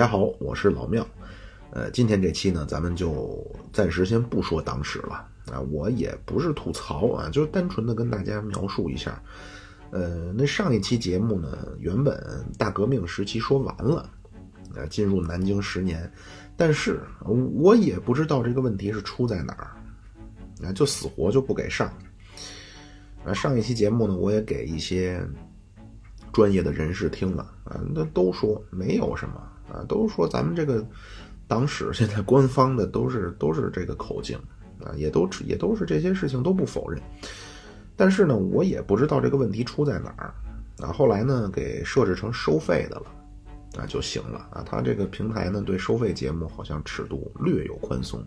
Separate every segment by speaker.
Speaker 1: 大家好，我是老庙。呃，今天这期呢，咱们就暂时先不说党史了啊，我也不是吐槽啊，就是单纯的跟大家描述一下。呃，那上一期节目呢，原本大革命时期说完了，啊，进入南京十年，但是我也不知道这个问题是出在哪儿，啊，就死活就不给上。啊，上一期节目呢，我也给一些专业的人士听了啊，那都说没有什么啊，都说咱们这个党史现在官方的都是都是这个口径啊，也都也都是这些事情都不否认。但是呢，我也不知道这个问题出在哪儿啊。后来呢，给设置成收费的了啊就行了啊。他这个平台呢，对收费节目好像尺度略有宽松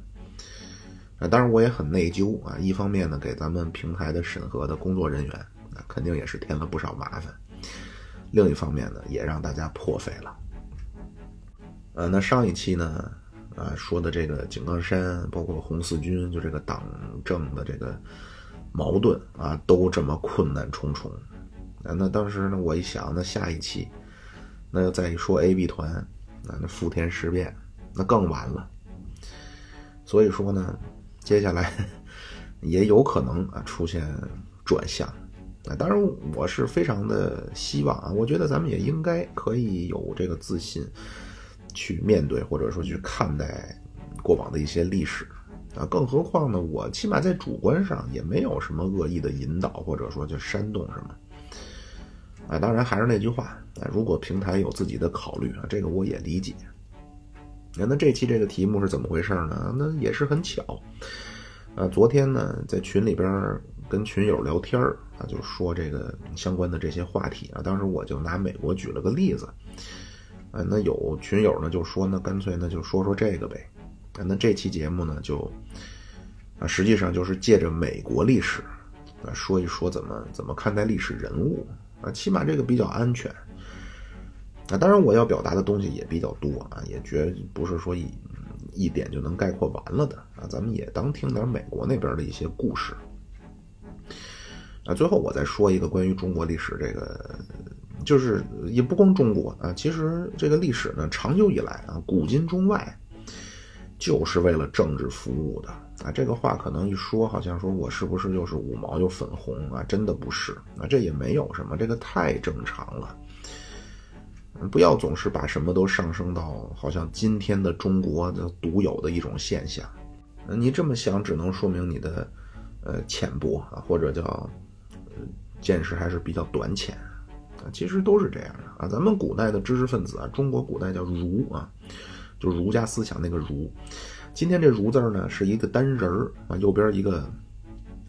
Speaker 1: 啊。当然我也很内疚啊。一方面呢，给咱们平台的审核的工作人员啊，肯定也是添了不少麻烦；另一方面呢，也让大家破费了。呃，那上一期呢，啊说的这个井冈山，包括红四军，就这个党政的这个。矛盾啊，都这么困难重重，啊，那当时呢，我一想，那下一期，那要再一说 A B 团，啊，那福田事变，那更完了。所以说呢，接下来 也有可能啊出现转向，啊，当然我是非常的希望啊，我觉得咱们也应该可以有这个自信去面对或者说去看待过往的一些历史。啊，更何况呢，我起码在主观上也没有什么恶意的引导，或者说就煽动什么。啊，当然还是那句话，啊，如果平台有自己的考虑啊，这个我也理解。那这期这个题目是怎么回事呢？那也是很巧。啊，昨天呢，在群里边跟群友聊天啊，就说这个相关的这些话题啊，当时我就拿美国举了个例子。啊，那有群友呢就说，那干脆那就说说这个呗。啊那这期节目呢，就啊，实际上就是借着美国历史啊，说一说怎么怎么看待历史人物啊，起码这个比较安全啊。当然，我要表达的东西也比较多啊，也绝不是说一一点就能概括完了的啊。咱们也当听点美国那边的一些故事啊。最后，我再说一个关于中国历史这个，就是也不光中国啊，其实这个历史呢，长久以来啊，古今中外。就是为了政治服务的啊！这个话可能一说，好像说我是不是又是五毛又粉红啊？真的不是啊！这也没有什么，这个太正常了。不要总是把什么都上升到好像今天的中国的独有的一种现象。你这么想，只能说明你的呃浅薄啊，或者叫见识还是比较短浅其实都是这样的啊！咱们古代的知识分子啊，中国古代叫儒啊。就儒家思想那个儒，今天这儒字呢是一个单人儿啊，右边一个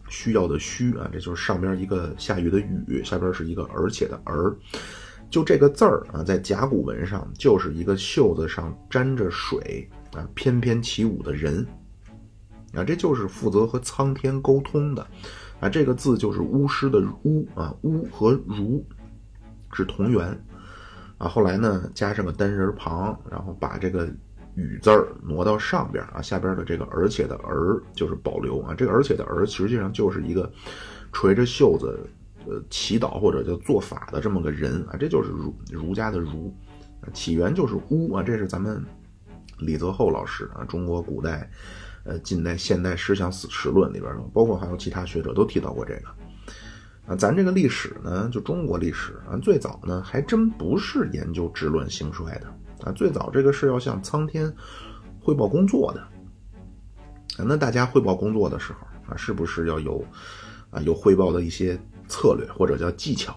Speaker 1: 需要的需啊，这就是上边一个下雨的雨，下边是一个而且的而，就这个字儿啊，在甲骨文上就是一个袖子上沾着水啊，翩翩起舞的人啊，这就是负责和苍天沟通的啊，这个字就是巫师的巫啊，巫和儒是同源。啊，后来呢，加上个单人旁，然后把这个“雨”字儿挪到上边啊，下边的这个“而且”的“而”就是保留啊。这个“而且”的“而”实际上就是一个垂着袖子呃祈祷或者叫做法的这么个人啊，这就是儒儒家的儒，起源就是巫啊。这是咱们李泽厚老师啊，中国古代、呃近代、现代思想史史论里边，包括还有其他学者都提到过这个。啊，咱这个历史呢，就中国历史啊，最早呢还真不是研究治乱兴衰的啊，最早这个是要向苍天汇报工作的。啊，那大家汇报工作的时候啊，是不是要有啊有汇报的一些策略或者叫技巧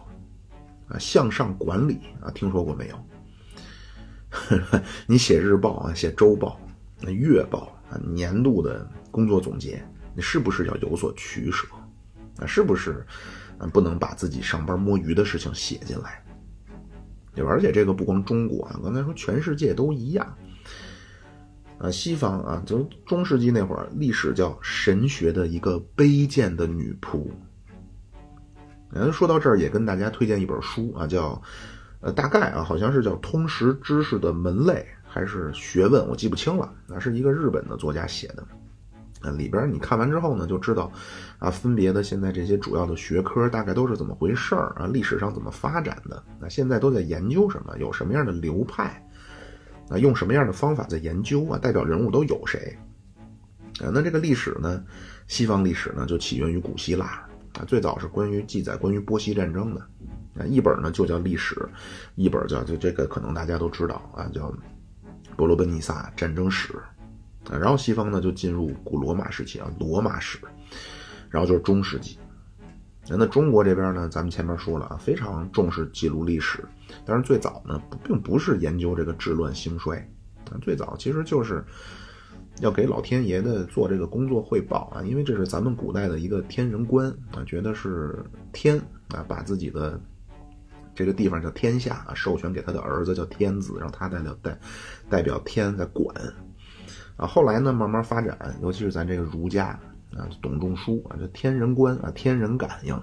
Speaker 1: 啊？向上管理啊，听说过没有？你写日报啊，写周报、那月报啊，年度的工作总结，你是不是要有所取舍啊？是不是？啊，不能把自己上班摸鱼的事情写进来，对吧？而且这个不光中国啊，刚才说全世界都一样。啊，西方啊，就中世纪那会儿，历史叫神学的一个卑贱的女仆。嗯，说到这儿，也跟大家推荐一本书啊，叫呃，大概啊，好像是叫《通识知识的门类》还是学问，我记不清了。那是一个日本的作家写的。啊，里边你看完之后呢，就知道，啊，分别的现在这些主要的学科大概都是怎么回事儿啊，历史上怎么发展的，那现在都在研究什么，有什么样的流派，啊，用什么样的方法在研究啊？代表人物都有谁？啊，那这个历史呢？西方历史呢，就起源于古希腊啊，最早是关于记载关于波西战争的啊，一本呢就叫历史，一本叫就这个可能大家都知道啊，叫伯罗奔尼撒战争史然后西方呢就进入古罗马时期啊，罗马史，然后就是中世纪。那中国这边呢，咱们前面说了啊，非常重视记录历史，但是最早呢，并不是研究这个治乱兴衰，最早其实就是要给老天爷的做这个工作汇报啊，因为这是咱们古代的一个天人观啊，觉得是天啊，把自己的这个地方叫天下啊，授权给他的儿子叫天子，让他代表代代表天在管啊。后来呢，慢慢发展，尤其是咱这个儒家。啊，董仲舒啊，这天人观啊，天人感应，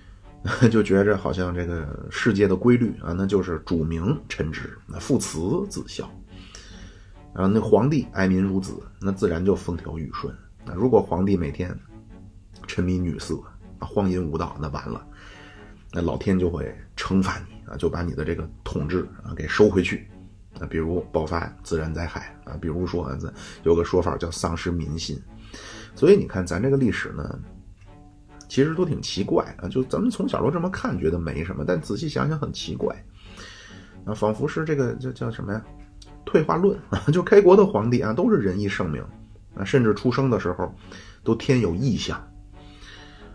Speaker 1: 就觉着好像这个世界的规律啊，那就是主明臣直，那父慈子孝，然后那皇帝爱民如子，那自然就风调雨顺。那如果皇帝每天沉迷女色啊，荒淫无道，那完了，那老天就会惩罚你啊，就把你的这个统治啊给收回去啊，比如爆发自然灾害啊，比如说有个说法叫丧失民心。所以你看，咱这个历史呢，其实都挺奇怪啊。就咱们从小都这么看，觉得没什么，但仔细想想很奇怪啊，仿佛是这个叫叫什么呀？退化论啊，就开国的皇帝啊，都是仁义圣明啊，甚至出生的时候都天有异象。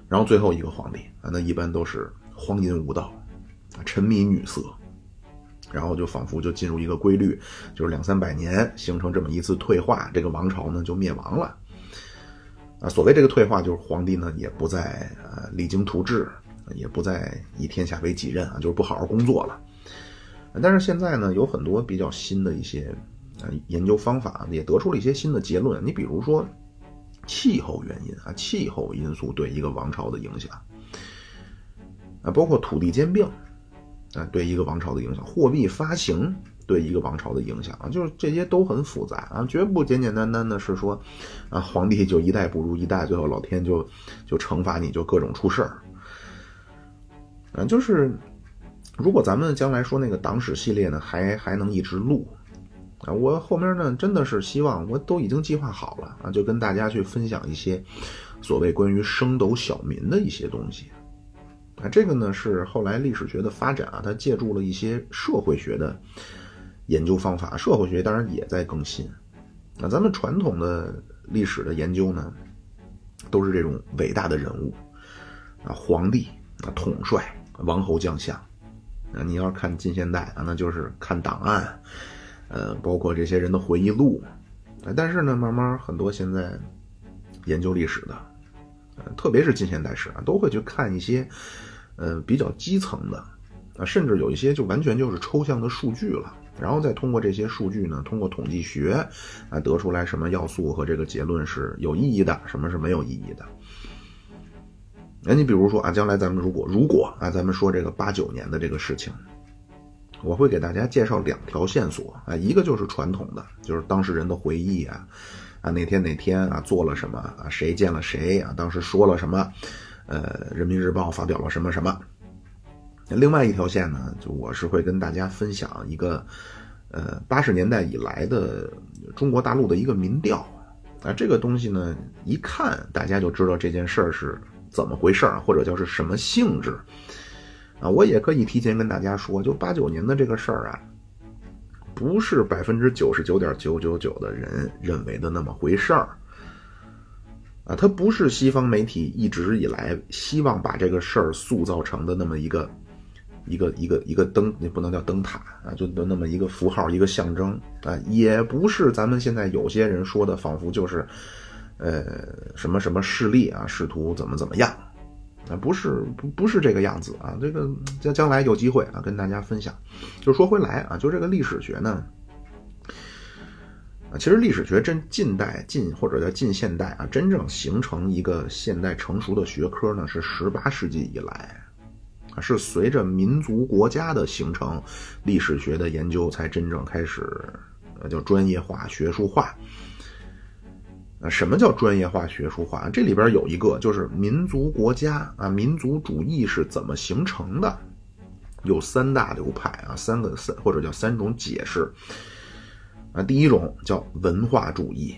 Speaker 1: 然后最后一个皇帝啊，那一般都是荒淫无道啊，沉迷女色，然后就仿佛就进入一个规律，就是两三百年形成这么一次退化，这个王朝呢就灭亡了。啊，所谓这个退化，就是皇帝呢也不再呃励精图治，也不再以天下为己任啊，就是不好好工作了。但是现在呢，有很多比较新的一些呃研究方法，也得出了一些新的结论。你比如说气候原因啊，气候因素对一个王朝的影响啊，包括土地兼并啊，对一个王朝的影响，货币发行。对一个王朝的影响啊，就是这些都很复杂啊，绝不简简单单的是说，啊，皇帝就一代不如一代，最后老天就就惩罚你，就各种出事儿。啊，就是如果咱们将来说那个党史系列呢，还还能一直录啊，我后面呢真的是希望，我都已经计划好了啊，就跟大家去分享一些所谓关于升斗小民的一些东西啊，这个呢是后来历史学的发展啊，它借助了一些社会学的。研究方法，社会学当然也在更新。那咱们传统的历史的研究呢，都是这种伟大的人物啊，皇帝啊，统帅、王侯将相。啊，你要是看近现代啊，那就是看档案，呃，包括这些人的回忆录。但是呢，慢慢很多现在研究历史的，特别是近现代史啊，都会去看一些呃比较基层的啊，甚至有一些就完全就是抽象的数据了。然后再通过这些数据呢，通过统计学啊，得出来什么要素和这个结论是有意义的，什么是没有意义的。那你比如说啊，将来咱们如果如果啊，咱们说这个八九年的这个事情，我会给大家介绍两条线索啊，一个就是传统的，就是当事人的回忆啊，啊哪天哪天啊做了什么啊，谁见了谁啊，当时说了什么，呃，人民日报发表了什么什么。另外一条线呢，就我是会跟大家分享一个，呃，八十年代以来的中国大陆的一个民调，啊，这个东西呢，一看大家就知道这件事儿是怎么回事儿，或者叫是什么性质，啊，我也可以提前跟大家说，就八九年的这个事儿啊，不是百分之九十九点九九九的人认为的那么回事儿，啊，它不是西方媒体一直以来希望把这个事儿塑造成的那么一个。一个一个一个灯，也不能叫灯塔啊，就那么一个符号，一个象征啊，也不是咱们现在有些人说的，仿佛就是，呃，什么什么势力啊，试图怎么怎么样啊，不是不不是这个样子啊，这个将将来有机会啊，跟大家分享。就说回来啊，就这个历史学呢，其实历史学真近代近或者叫近现代啊，真正形成一个现代成熟的学科呢，是十八世纪以来。啊是随着民族国家的形成，历史学的研究才真正开始，呃，叫专业化、学术化。啊，什么叫专业化、学术化？这里边有一个就是民族国家啊，民族主义是怎么形成的？有三大流派啊，三个三或者叫三种解释。啊，第一种叫文化主义，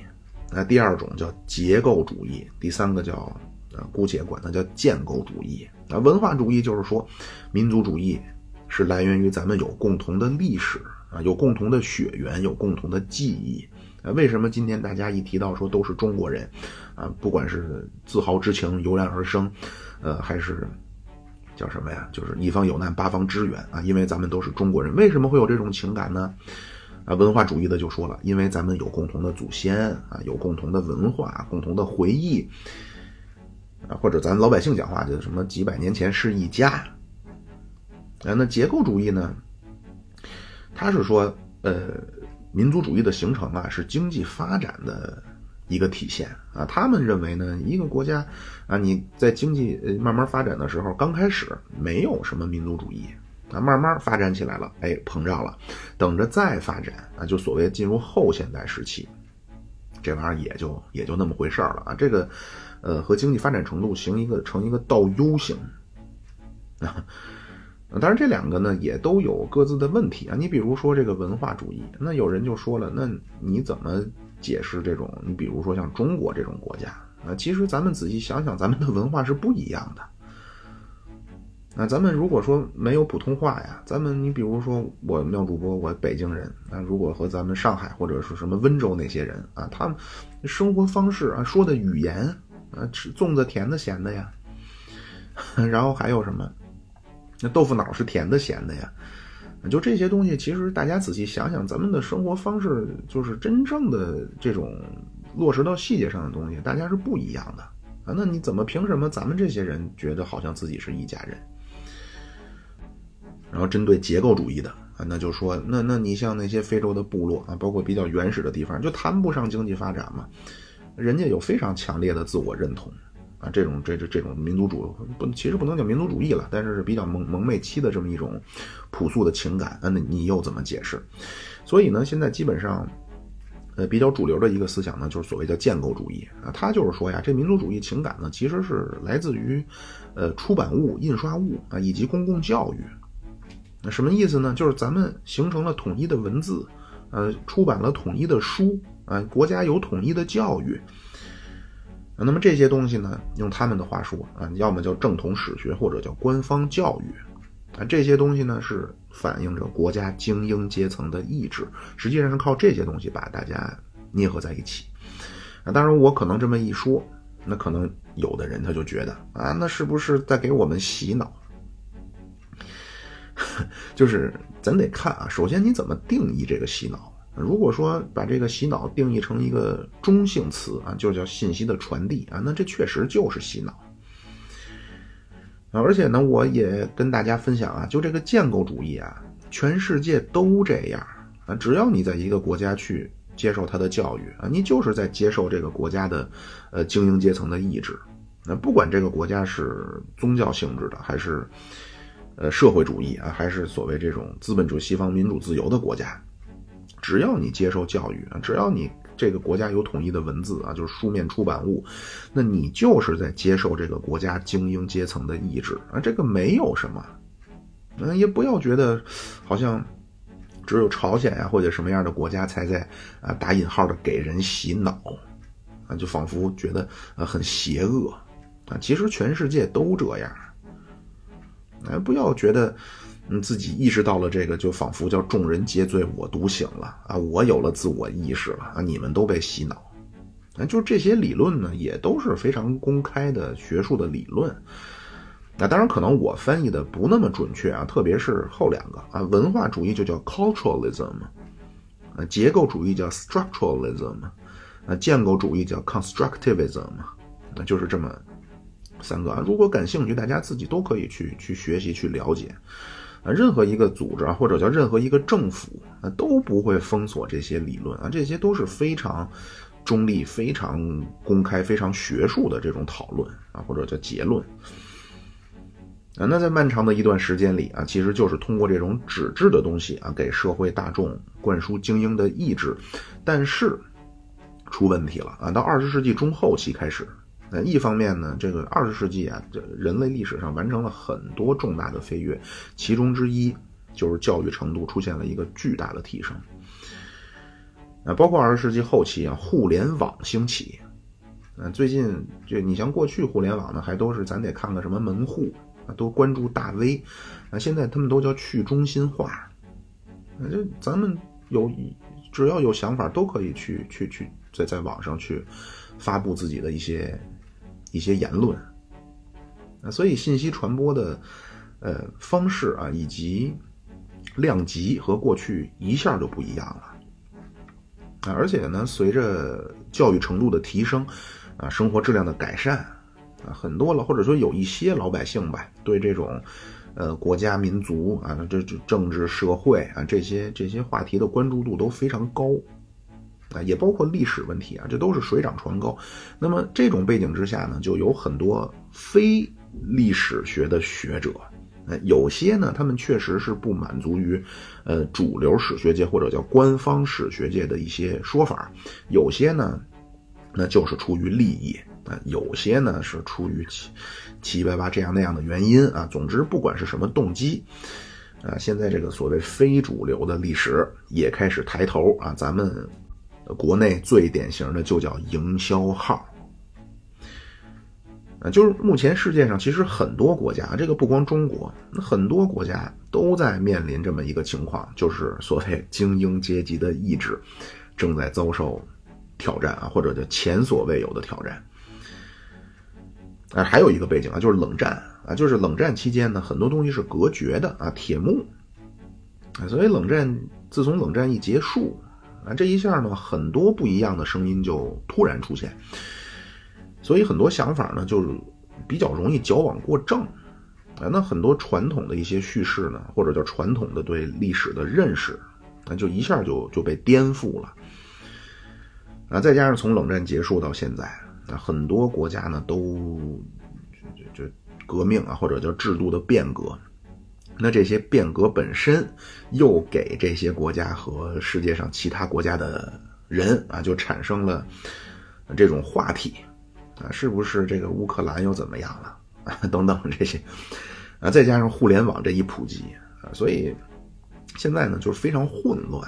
Speaker 1: 那第二种叫结构主义，第三个叫啊，姑且管它叫建构主义。啊，文化主义就是说，民族主义是来源于咱们有共同的历史啊，有共同的血缘，有共同的记忆。啊，为什么今天大家一提到说都是中国人，啊，不管是自豪之情油然而生，呃，还是叫什么呀？就是一方有难八方支援啊，因为咱们都是中国人，为什么会有这种情感呢？啊，文化主义的就说了，因为咱们有共同的祖先啊，有共同的文化，共同的回忆啊，或者咱老百姓讲话就什么几百年前是一家啊。那结构主义呢？他是说，呃，民族主义的形成啊，是经济发展的一个体现啊。他们认为呢，一个国家啊，你在经济慢慢发展的时候，刚开始没有什么民族主义。啊，慢慢发展起来了，哎，膨胀了，等着再发展啊，就所谓进入后现代时期，这玩意儿也就也就那么回事儿了啊。这个，呃，和经济发展程度形一个成一个倒 U 型啊。当然，这两个呢也都有各自的问题啊。你比如说这个文化主义，那有人就说了，那你怎么解释这种？你比如说像中国这种国家啊，其实咱们仔细想想，咱们的文化是不一样的。那咱们如果说没有普通话呀，咱们你比如说我妙主播，我北京人，那如果和咱们上海或者是什么温州那些人啊，他们生活方式啊，说的语言啊，吃粽子甜的咸的呀，然后还有什么，那豆腐脑是甜的咸的呀，就这些东西，其实大家仔细想想，咱们的生活方式就是真正的这种落实到细节上的东西，大家是不一样的啊。那你怎么凭什么咱们这些人觉得好像自己是一家人？然后针对结构主义的啊，那就说那那你像那些非洲的部落啊，包括比较原始的地方，就谈不上经济发展嘛，人家有非常强烈的自我认同啊，这种这这这种民族主不其实不能叫民族主义了，但是是比较蒙蒙昧期的这么一种朴素的情感，那你又怎么解释？所以呢，现在基本上呃比较主流的一个思想呢，就是所谓叫建构主义啊，他就是说呀，这民族主义情感呢，其实是来自于呃出版物、印刷物啊，以及公共教育。那什么意思呢？就是咱们形成了统一的文字，呃，出版了统一的书，啊，国家有统一的教育。那么这些东西呢，用他们的话说啊，要么叫正统史学，或者叫官方教育。啊，这些东西呢是反映着国家精英阶层的意志，实际上是靠这些东西把大家捏合在一起。啊，当然我可能这么一说，那可能有的人他就觉得啊，那是不是在给我们洗脑？就是咱得看啊，首先你怎么定义这个洗脑？如果说把这个洗脑定义成一个中性词啊，就叫信息的传递啊，那这确实就是洗脑啊。而且呢，我也跟大家分享啊，就这个建构主义啊，全世界都这样啊。只要你在一个国家去接受他的教育啊，你就是在接受这个国家的呃精英阶层的意志。那不管这个国家是宗教性质的还是。呃，社会主义啊，还是所谓这种资本主义、西方民主自由的国家，只要你接受教育啊，只要你这个国家有统一的文字啊，就是书面出版物，那你就是在接受这个国家精英阶层的意志啊，这个没有什么，嗯，也不要觉得好像只有朝鲜呀或者什么样的国家才在啊打引号的给人洗脑啊，就仿佛觉得呃很邪恶啊，其实全世界都这样。哎，不要觉得，嗯，自己意识到了这个，就仿佛叫众人皆醉我独醒了啊！我有了自我意识了啊！你们都被洗脑，啊，就这些理论呢，也都是非常公开的学术的理论。那当然，可能我翻译的不那么准确啊，特别是后两个啊，文化主义就叫 culturalism，啊，结构主义叫 structuralism，啊，建构主义叫 constructivism，那就是这么。三个啊，如果感兴趣，大家自己都可以去去学习去了解。啊，任何一个组织啊，或者叫任何一个政府啊，都不会封锁这些理论啊，这些都是非常中立、非常公开、非常学术的这种讨论啊，或者叫结论。啊，那在漫长的一段时间里啊，其实就是通过这种纸质的东西啊，给社会大众灌输精英的意志，但是出问题了啊，到二十世纪中后期开始。那一方面呢，这个二十世纪啊，这人类历史上完成了很多重大的飞跃，其中之一就是教育程度出现了一个巨大的提升。啊，包括二十世纪后期啊，互联网兴起。嗯，最近就你像过去互联网呢，还都是咱得看个什么门户啊，都关注大 V，啊，现在他们都叫去中心化，啊，就咱们有只要有想法，都可以去去去在在网上去发布自己的一些一些言论，啊，所以信息传播的呃方式啊，以及量级和过去一下就不一样了，啊，而且呢，随着教育程度的提升。啊，生活质量的改善，啊，很多了，或者说有一些老百姓吧，对这种，呃，国家民族啊，这这政治社会啊，这些这些话题的关注度都非常高，也包括历史问题啊，这都是水涨船高。那么这种背景之下呢，就有很多非历史学的学者，呃，有些呢，他们确实是不满足于，呃，主流史学界或者叫官方史学界的一些说法，有些呢。那就是出于利益啊，有些呢是出于七七八八这样那样的原因啊。总之，不管是什么动机啊，现在这个所谓非主流的历史也开始抬头啊。咱们国内最典型的就叫营销号啊，就是目前世界上其实很多国家，这个不光中国，很多国家都在面临这么一个情况，就是所谓 精英阶级的意志正在遭受。挑战啊，或者叫前所未有的挑战。啊，还有一个背景啊，就是冷战啊，就是冷战期间呢，很多东西是隔绝的啊，铁幕啊，所以冷战自从冷战一结束啊，这一下呢，很多不一样的声音就突然出现，所以很多想法呢，就是比较容易矫枉过正啊，那很多传统的一些叙事呢，或者叫传统的对历史的认识，那就一下就就被颠覆了。啊，再加上从冷战结束到现在，啊，很多国家呢都就就革命啊，或者叫制度的变革。那这些变革本身又给这些国家和世界上其他国家的人啊，就产生了这种话题啊，是不是这个乌克兰又怎么样了啊？等等这些啊，再加上互联网这一普及啊，所以现在呢就是非常混乱。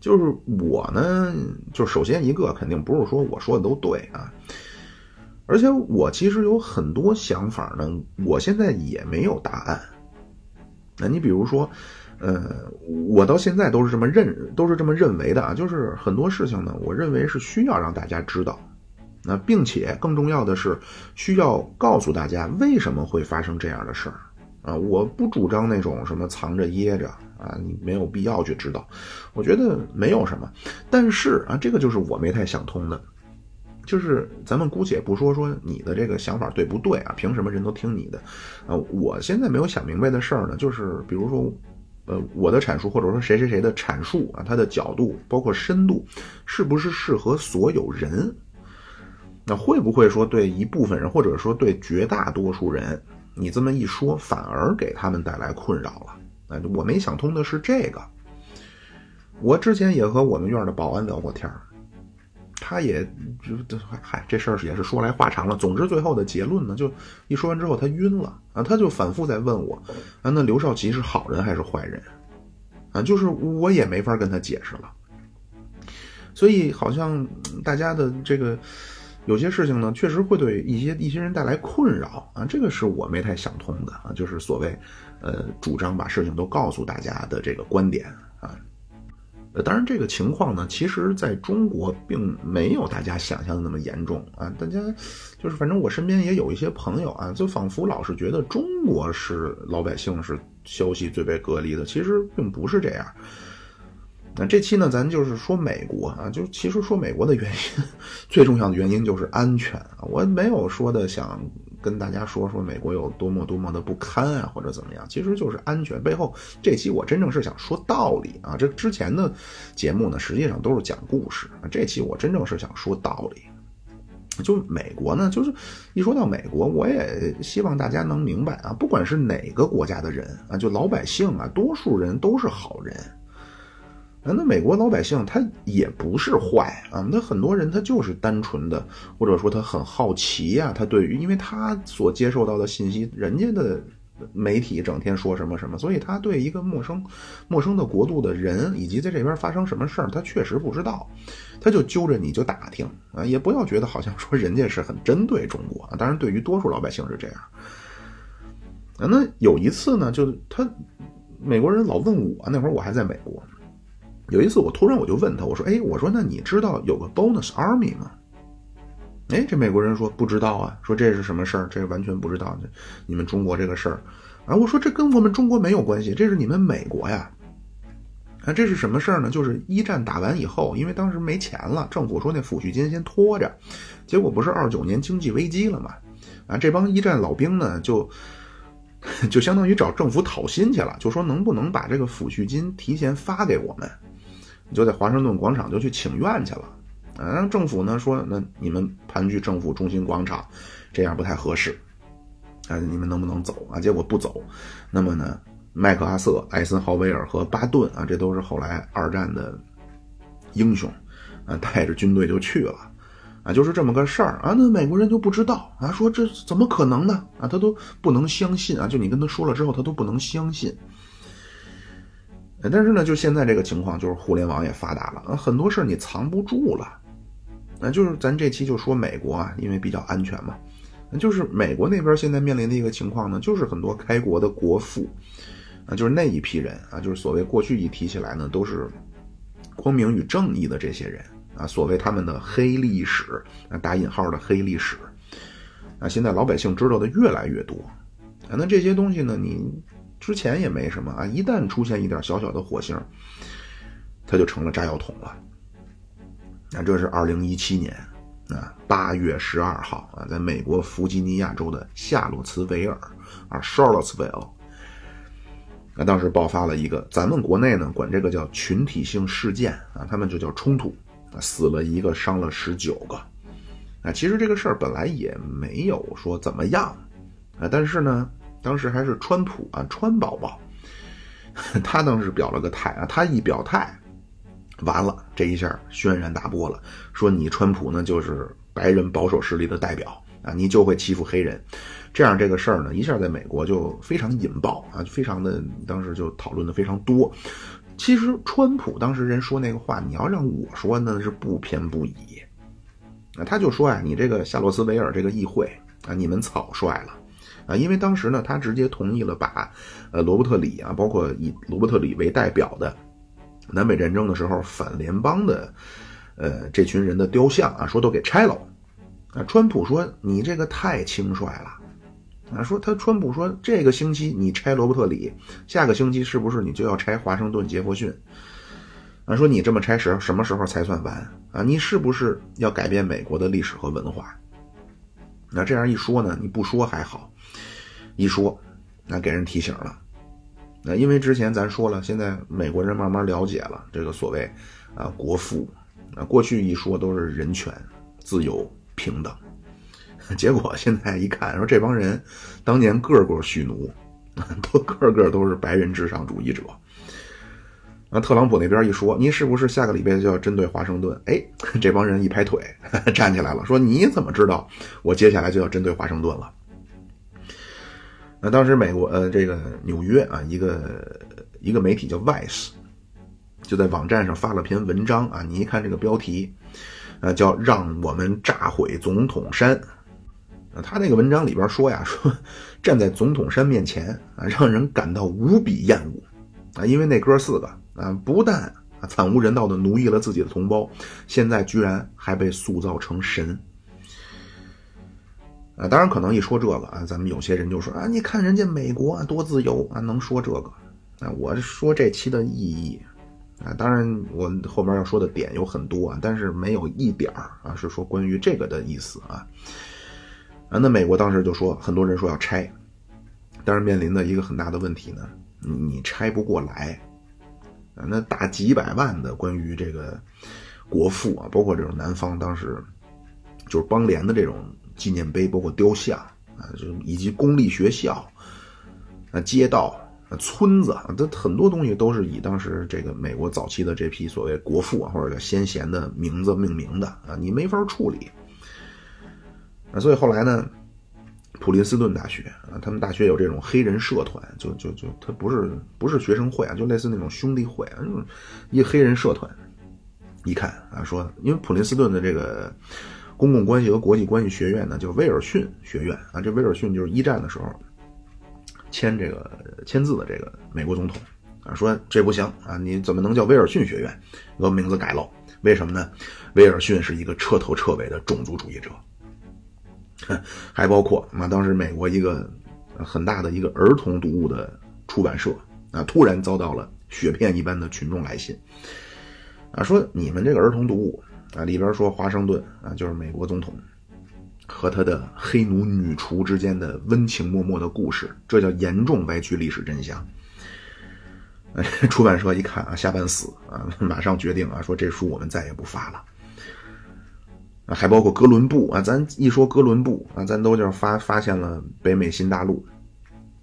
Speaker 1: 就是我呢，就首先一个肯定不是说我说的都对啊，而且我其实有很多想法呢，我现在也没有答案。那你比如说，呃，我到现在都是这么认，都是这么认为的啊，就是很多事情呢，我认为是需要让大家知道，那并且更重要的是需要告诉大家为什么会发生这样的事儿啊，我不主张那种什么藏着掖着。啊，你没有必要去知道，我觉得没有什么。但是啊，这个就是我没太想通的，就是咱们姑且不说说你的这个想法对不对啊？凭什么人都听你的？啊，我现在没有想明白的事儿呢，就是比如说，呃，我的阐述或者说谁谁谁的阐述啊，它的角度包括深度，是不是适合所有人？那会不会说对一部分人，或者说对绝大多数人，你这么一说，反而给他们带来困扰了？啊，我没想通的是这个。我之前也和我们院的保安聊过天儿他也就嗨，这事儿也是说来话长了。总之，最后的结论呢，就一说完之后，他晕了啊，他就反复在问我啊，那刘少奇是好人还是坏人？啊，就是我也没法跟他解释了。所以，好像大家的这个有些事情呢，确实会对一些一些人带来困扰啊，这个是我没太想通的啊，就是所谓。呃，主张把事情都告诉大家的这个观点，当然这个情况呢，其实在中国并没有大家想象的那么严重啊。大家就是反正我身边也有一些朋友啊，就仿佛老是觉得中国是老百姓是消息最被隔离的，其实并不是这样。那这期呢，咱就是说美国啊，就其实说美国的原因，最重要的原因就是安全啊，我没有说的想。跟大家说说美国有多么多么的不堪啊，或者怎么样，其实就是安全背后。这期我真正是想说道理啊，这之前的节目呢，实际上都是讲故事啊。这期我真正是想说道理。就美国呢，就是一说到美国，我也希望大家能明白啊，不管是哪个国家的人啊，就老百姓啊，多数人都是好人。那美国老百姓他也不是坏啊，那很多人他就是单纯的，或者说他很好奇呀，他对于因为他所接受到的信息，人家的媒体整天说什么什么，所以他对一个陌生、陌生的国度的人以及在这边发生什么事儿，他确实不知道，他就揪着你就打听啊，也不要觉得好像说人家是很针对中国啊，当然对于多数老百姓是这样。啊，那有一次呢，就他美国人老问我，那会儿我还在美国，有一次我突然我就问他，我说，哎，我说那你知道有个 bonus army 吗？哎，这美国人说不知道啊，说这是什么事儿？这完全不知道。你们中国这个事儿啊，我说这跟我们中国没有关系，这是你们美国呀。啊，这是什么事儿呢？就是一战打完以后，因为当时没钱了，政府说那抚恤金先拖着，结果不是二九年经济危机了嘛？啊，这帮一战老兵呢，就就相当于找政府讨薪去了，就说能不能把这个抚恤金提前发给我们？就在华盛顿广场就去请愿去了。啊，政府呢说，那你们盘踞政府中心广场，这样不太合适。啊，你们能不能走啊？结果不走。那么呢，麦克阿瑟、艾森豪威尔和巴顿啊，这都是后来二战的英雄，啊，带着军队就去了。啊，就是这么个事儿啊。那美国人就不知道啊，说这怎么可能呢？啊，他都不能相信啊。就你跟他说了之后，他都不能相信。但是呢，就现在这个情况，就是互联网也发达了，很多事儿你藏不住了。那就是咱这期就说美国啊，因为比较安全嘛。那就是美国那边现在面临的一个情况呢，就是很多开国的国父啊，就是那一批人啊，就是所谓过去一提起来呢，都是光明与正义的这些人啊，所谓他们的黑历史啊，打引号的黑历史啊，现在老百姓知道的越来越多啊。那这些东西呢，你之前也没什么啊，一旦出现一点小小的火星，它就成了炸药桶了。那这是二零一七年啊八月十二号啊，在美国弗吉尼亚州的夏洛茨维尔啊 Charlottesville，那当时爆发了一个，咱们国内呢管这个叫群体性事件啊，他们就叫冲突啊，死了一个，伤了十九个啊。其实这个事儿本来也没有说怎么样啊，但是呢，当时还是川普啊，川宝宝，他当时表了个态啊，他一表态。完了，这一下轩然大波了。说你川普呢，就是白人保守势力的代表啊，你就会欺负黑人，这样这个事儿呢，一下在美国就非常引爆啊，非常的当时就讨论的非常多。其实川普当时人说那个话，你要让我说，那是不偏不倚啊。他就说啊，你这个夏洛斯维尔这个议会啊，你们草率了啊，因为当时呢，他直接同意了把呃罗伯特里啊，包括以罗伯特里为代表的。南北战争的时候，反联邦的，呃，这群人的雕像啊，说都给拆了。啊，川普说你这个太轻率了。啊，说他川普说这个星期你拆罗伯特里，下个星期是不是你就要拆华盛顿杰弗逊？啊，说你这么拆时什么时候才算完？啊，你是不是要改变美国的历史和文化？那这样一说呢，你不说还好，一说，那给人提醒了。那因为之前咱说了，现在美国人慢慢了解了这个所谓啊国父啊，过去一说都是人权、自由、平等，结果现在一看，说这帮人当年个个蓄奴，都个个都是白人至上主义者。那特朗普那边一说，你是不是下个礼拜就要针对华盛顿？哎，这帮人一拍腿 站起来了，说你怎么知道我接下来就要针对华盛顿了？那当时美国呃，这个纽约啊，一个一个媒体叫 Vice，就在网站上发了篇文章啊。你一看这个标题，啊，叫“让我们炸毁总统山”。啊，他那个文章里边说呀，说 站在总统山面前啊，让人感到无比厌恶啊，因为那哥四个啊，不但啊惨无人道的奴役了自己的同胞，现在居然还被塑造成神。啊，当然可能一说这个啊，咱们有些人就说啊，你看人家美国啊多自由啊，能说这个啊？我说这期的意义啊，当然我后边要说的点有很多啊，但是没有一点儿啊是说关于这个的意思啊。啊，那美国当时就说，很多人说要拆，但是面临的一个很大的问题呢，你拆不过来啊。那大几百万的关于这个国父啊，包括这种南方当时就是邦联的这种。纪念碑包括雕像啊，就以及公立学校啊、街道啊、村子，这很多东西都是以当时这个美国早期的这批所谓国父啊或者叫先贤的名字命名的啊，你没法处理啊。所以后来呢，普林斯顿大学啊，他们大学有这种黑人社团，就就就他不是不是学生会啊，就类似那种兄弟会啊，就是一黑人社团。一看啊，说因为普林斯顿的这个公共关系和国际关系学院呢，叫威尔逊学院啊，这威尔逊就是一战的时候签这个签字的这个美国总统啊，说这不行啊，你怎么能叫威尔逊学院？把名字改了，为什么呢？威尔逊是一个彻头彻尾的种族主义者，还包括啊，当时美国一个很大的一个儿童读物的出版社啊，突然遭到了雪片一般的群众来信。啊，说你们这个儿童读物啊，里边说华盛顿啊，就是美国总统和他的黑奴女厨之间的温情脉脉的故事，这叫严重歪曲历史真相。出版社一看啊，吓半死啊，马上决定啊，说这书我们再也不发了。还包括哥伦布啊，咱一说哥伦布啊，咱都叫发发现了北美新大陆。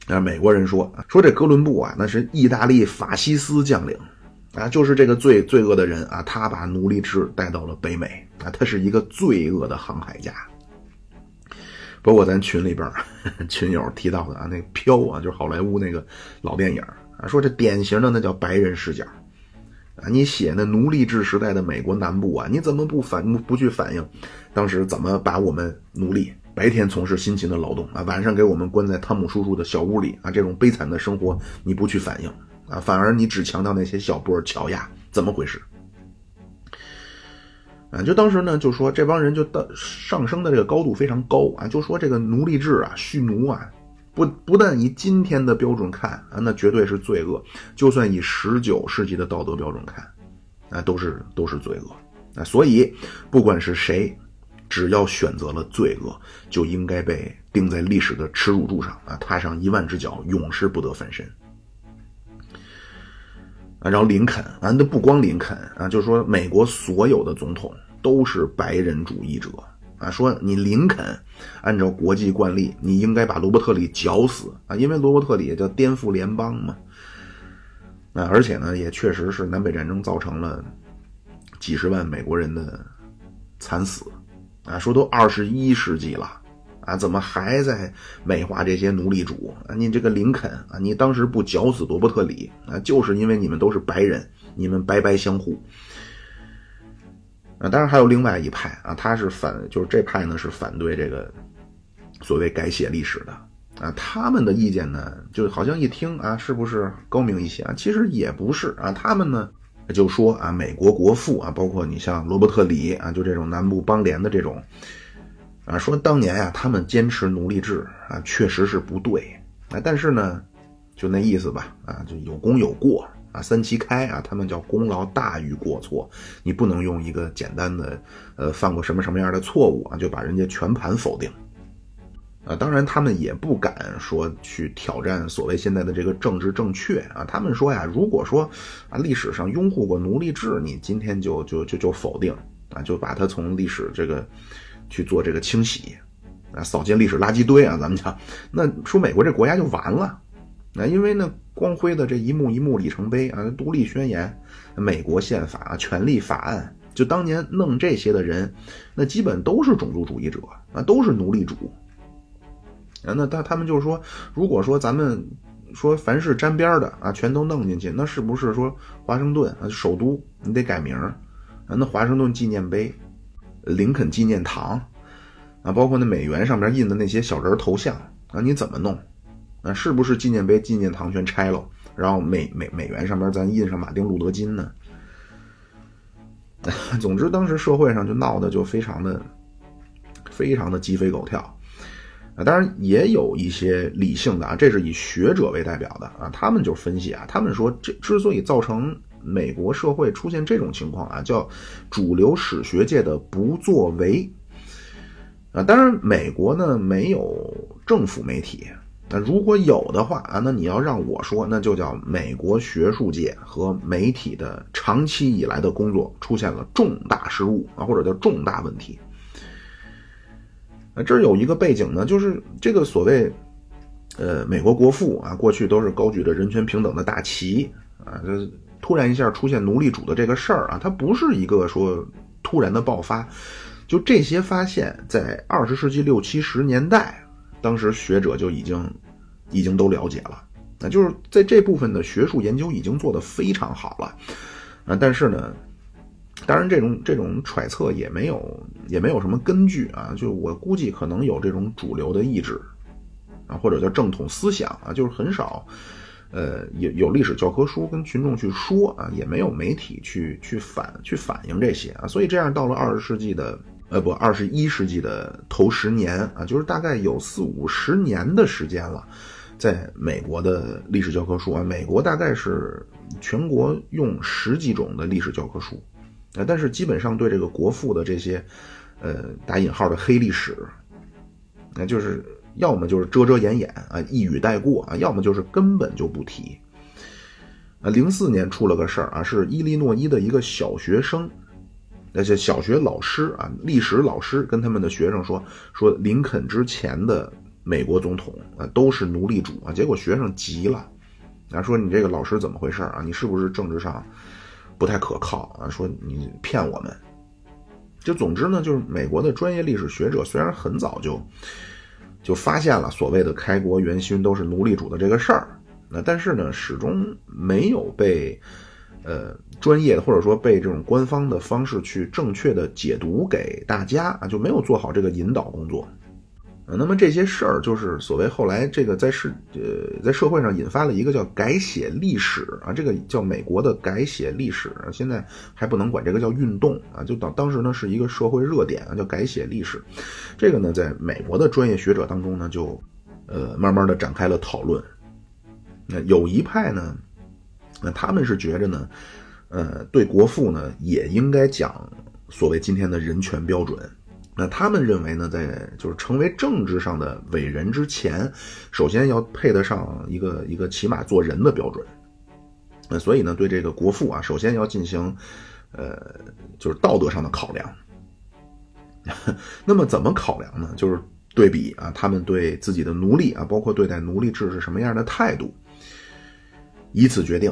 Speaker 1: 啊，美国人说说这哥伦布啊，那是意大利法西斯将领。啊，就是这个罪罪恶的人啊，他把奴隶制带到了北美啊，他是一个罪恶的航海家。包括咱群里边 群友提到的啊，那飘啊，就是好莱坞那个老电影啊，说这典型的那叫白人视角啊，你写那奴隶制时代的美国南部啊，你怎么不反不去反映当时怎么把我们奴隶白天从事辛勤的劳动啊，晚上给我们关在汤姆叔叔的小屋里啊，这种悲惨的生活你不去反映？啊，反而你只强调那些小波乔亚，怎么回事？啊，就当时呢，就说这帮人就到上升的这个高度非常高啊，就说这个奴隶制啊，蓄奴啊，不不但以今天的标准看啊，那绝对是罪恶；就算以十九世纪的道德标准看，啊，都是都是罪恶啊。所以，不管是谁，只要选择了罪恶，就应该被钉在历史的耻辱柱上啊，踏上一万只脚，永世不得翻身。啊，然后林肯啊，那不光林肯啊，就是说美国所有的总统都是白人主义者啊。说你林肯，按照国际惯例，你应该把罗伯特里绞死啊，因为罗伯特里叫颠覆联邦嘛。啊，而且呢，也确实是南北战争造成了几十万美国人的惨死啊。说都二十一世纪了。啊，怎么还在美化这些奴隶主啊？你这个林肯啊，你当时不绞死罗伯特里啊，就是因为你们都是白人，你们白白相互。啊，当然还有另外一派啊，他是反，就是这派呢是反对这个所谓改写历史的啊。他们的意见呢，就好像一听啊，是不是高明一些啊？其实也不是啊，他们呢就说啊，美国国父啊，包括你像罗伯特里啊，就这种南部邦联的这种。啊，说当年呀，他们坚持奴隶制啊，确实是不对啊。但是呢，就那意思吧，啊，就有功有过啊，三七开啊，他们叫功劳大于过错。你不能用一个简单的，呃，犯过什么什么样的错误啊，就把人家全盘否定。啊，当然他们也不敢说去挑战所谓现在的这个政治正确啊。他们说呀，如果说啊历史上拥护过奴隶制，你今天就就就就否定啊，就把它从历史这个。去做这个清洗，啊，扫进历史垃圾堆啊！咱们讲，那说美国这国家就完了，那因为那光辉的这一幕一幕里程碑啊，独立宣言、美国宪法、权利法案，就当年弄这些的人，那基本都是种族主义者啊，都是奴隶主啊。那他他们就是说，如果说咱们说凡是沾边的啊，全都弄进去，那是不是说华盛顿啊，首都你得改名啊？那华盛顿纪念碑。林肯纪念堂，啊，包括那美元上面印的那些小人头像啊，你怎么弄？啊，是不是纪念碑、纪念堂全拆了，然后美美美元上面咱印上马丁路德金呢？总之，当时社会上就闹得就非常的、非常的鸡飞狗跳啊。当然，也有一些理性的啊，这是以学者为代表的啊，他们就分析啊，他们说这之所以造成。美国社会出现这种情况啊，叫主流史学界的不作为啊。当然，美国呢没有政府媒体，那如果有的话啊，那你要让我说，那就叫美国学术界和媒体的长期以来的工作出现了重大失误啊，或者叫重大问题。啊，这儿有一个背景呢，就是这个所谓呃美国国父啊，过去都是高举着人权平等的大旗啊，这。突然一下出现奴隶主的这个事儿啊，它不是一个说突然的爆发，就这些发现，在二十世纪六七十年代当时学者就已经已经都了解了，那就是在这部分的学术研究已经做得非常好了，啊，但是呢，当然这种这种揣测也没有也没有什么根据啊，就我估计可能有这种主流的意志啊，或者叫正统思想啊，就是很少。呃，有有历史教科书跟群众去说啊，也没有媒体去去反去反映这些啊，所以这样到了二十世纪的呃不二十一世纪的头十年啊，就是大概有四五十年的时间了，在美国的历史教科书啊，美国大概是全国用十几种的历史教科书啊，但是基本上对这个国父的这些呃打引号的黑历史，那就是。要么就是遮遮掩掩啊，一语带过啊，要么就是根本就不提。啊，零四年出了个事儿啊，是伊利诺伊的一个小学生，那些小学老师啊，历史老师跟他们的学生说，说林肯之前的美国总统啊都是奴隶主啊，结果学生急了，啊，说你这个老师怎么回事啊？你是不是政治上不太可靠啊？说你骗我们。就总之呢，就是美国的专业历史学者虽然很早就。就发现了所谓的开国元勋都是奴隶主的这个事儿，那但是呢，始终没有被，呃，专业的或者说被这种官方的方式去正确的解读给大家啊，就没有做好这个引导工作。那么这些事儿就是所谓后来这个在世呃在社会上引发了一个叫改写历史啊，这个叫美国的改写历史，现在还不能管这个叫运动啊，就当当时呢是一个社会热点啊，叫改写历史。这个呢，在美国的专业学者当中呢，就呃慢慢的展开了讨论。那有一派呢，那他们是觉着呢，呃，对国父呢也应该讲所谓今天的人权标准。那他们认为呢，在就是成为政治上的伟人之前，首先要配得上一个一个起码做人的标准。那所以呢，对这个国父啊，首先要进行，呃，就是道德上的考量。那么怎么考量呢？就是对比啊，他们对自己的奴隶啊，包括对待奴隶制是什么样的态度，以此决定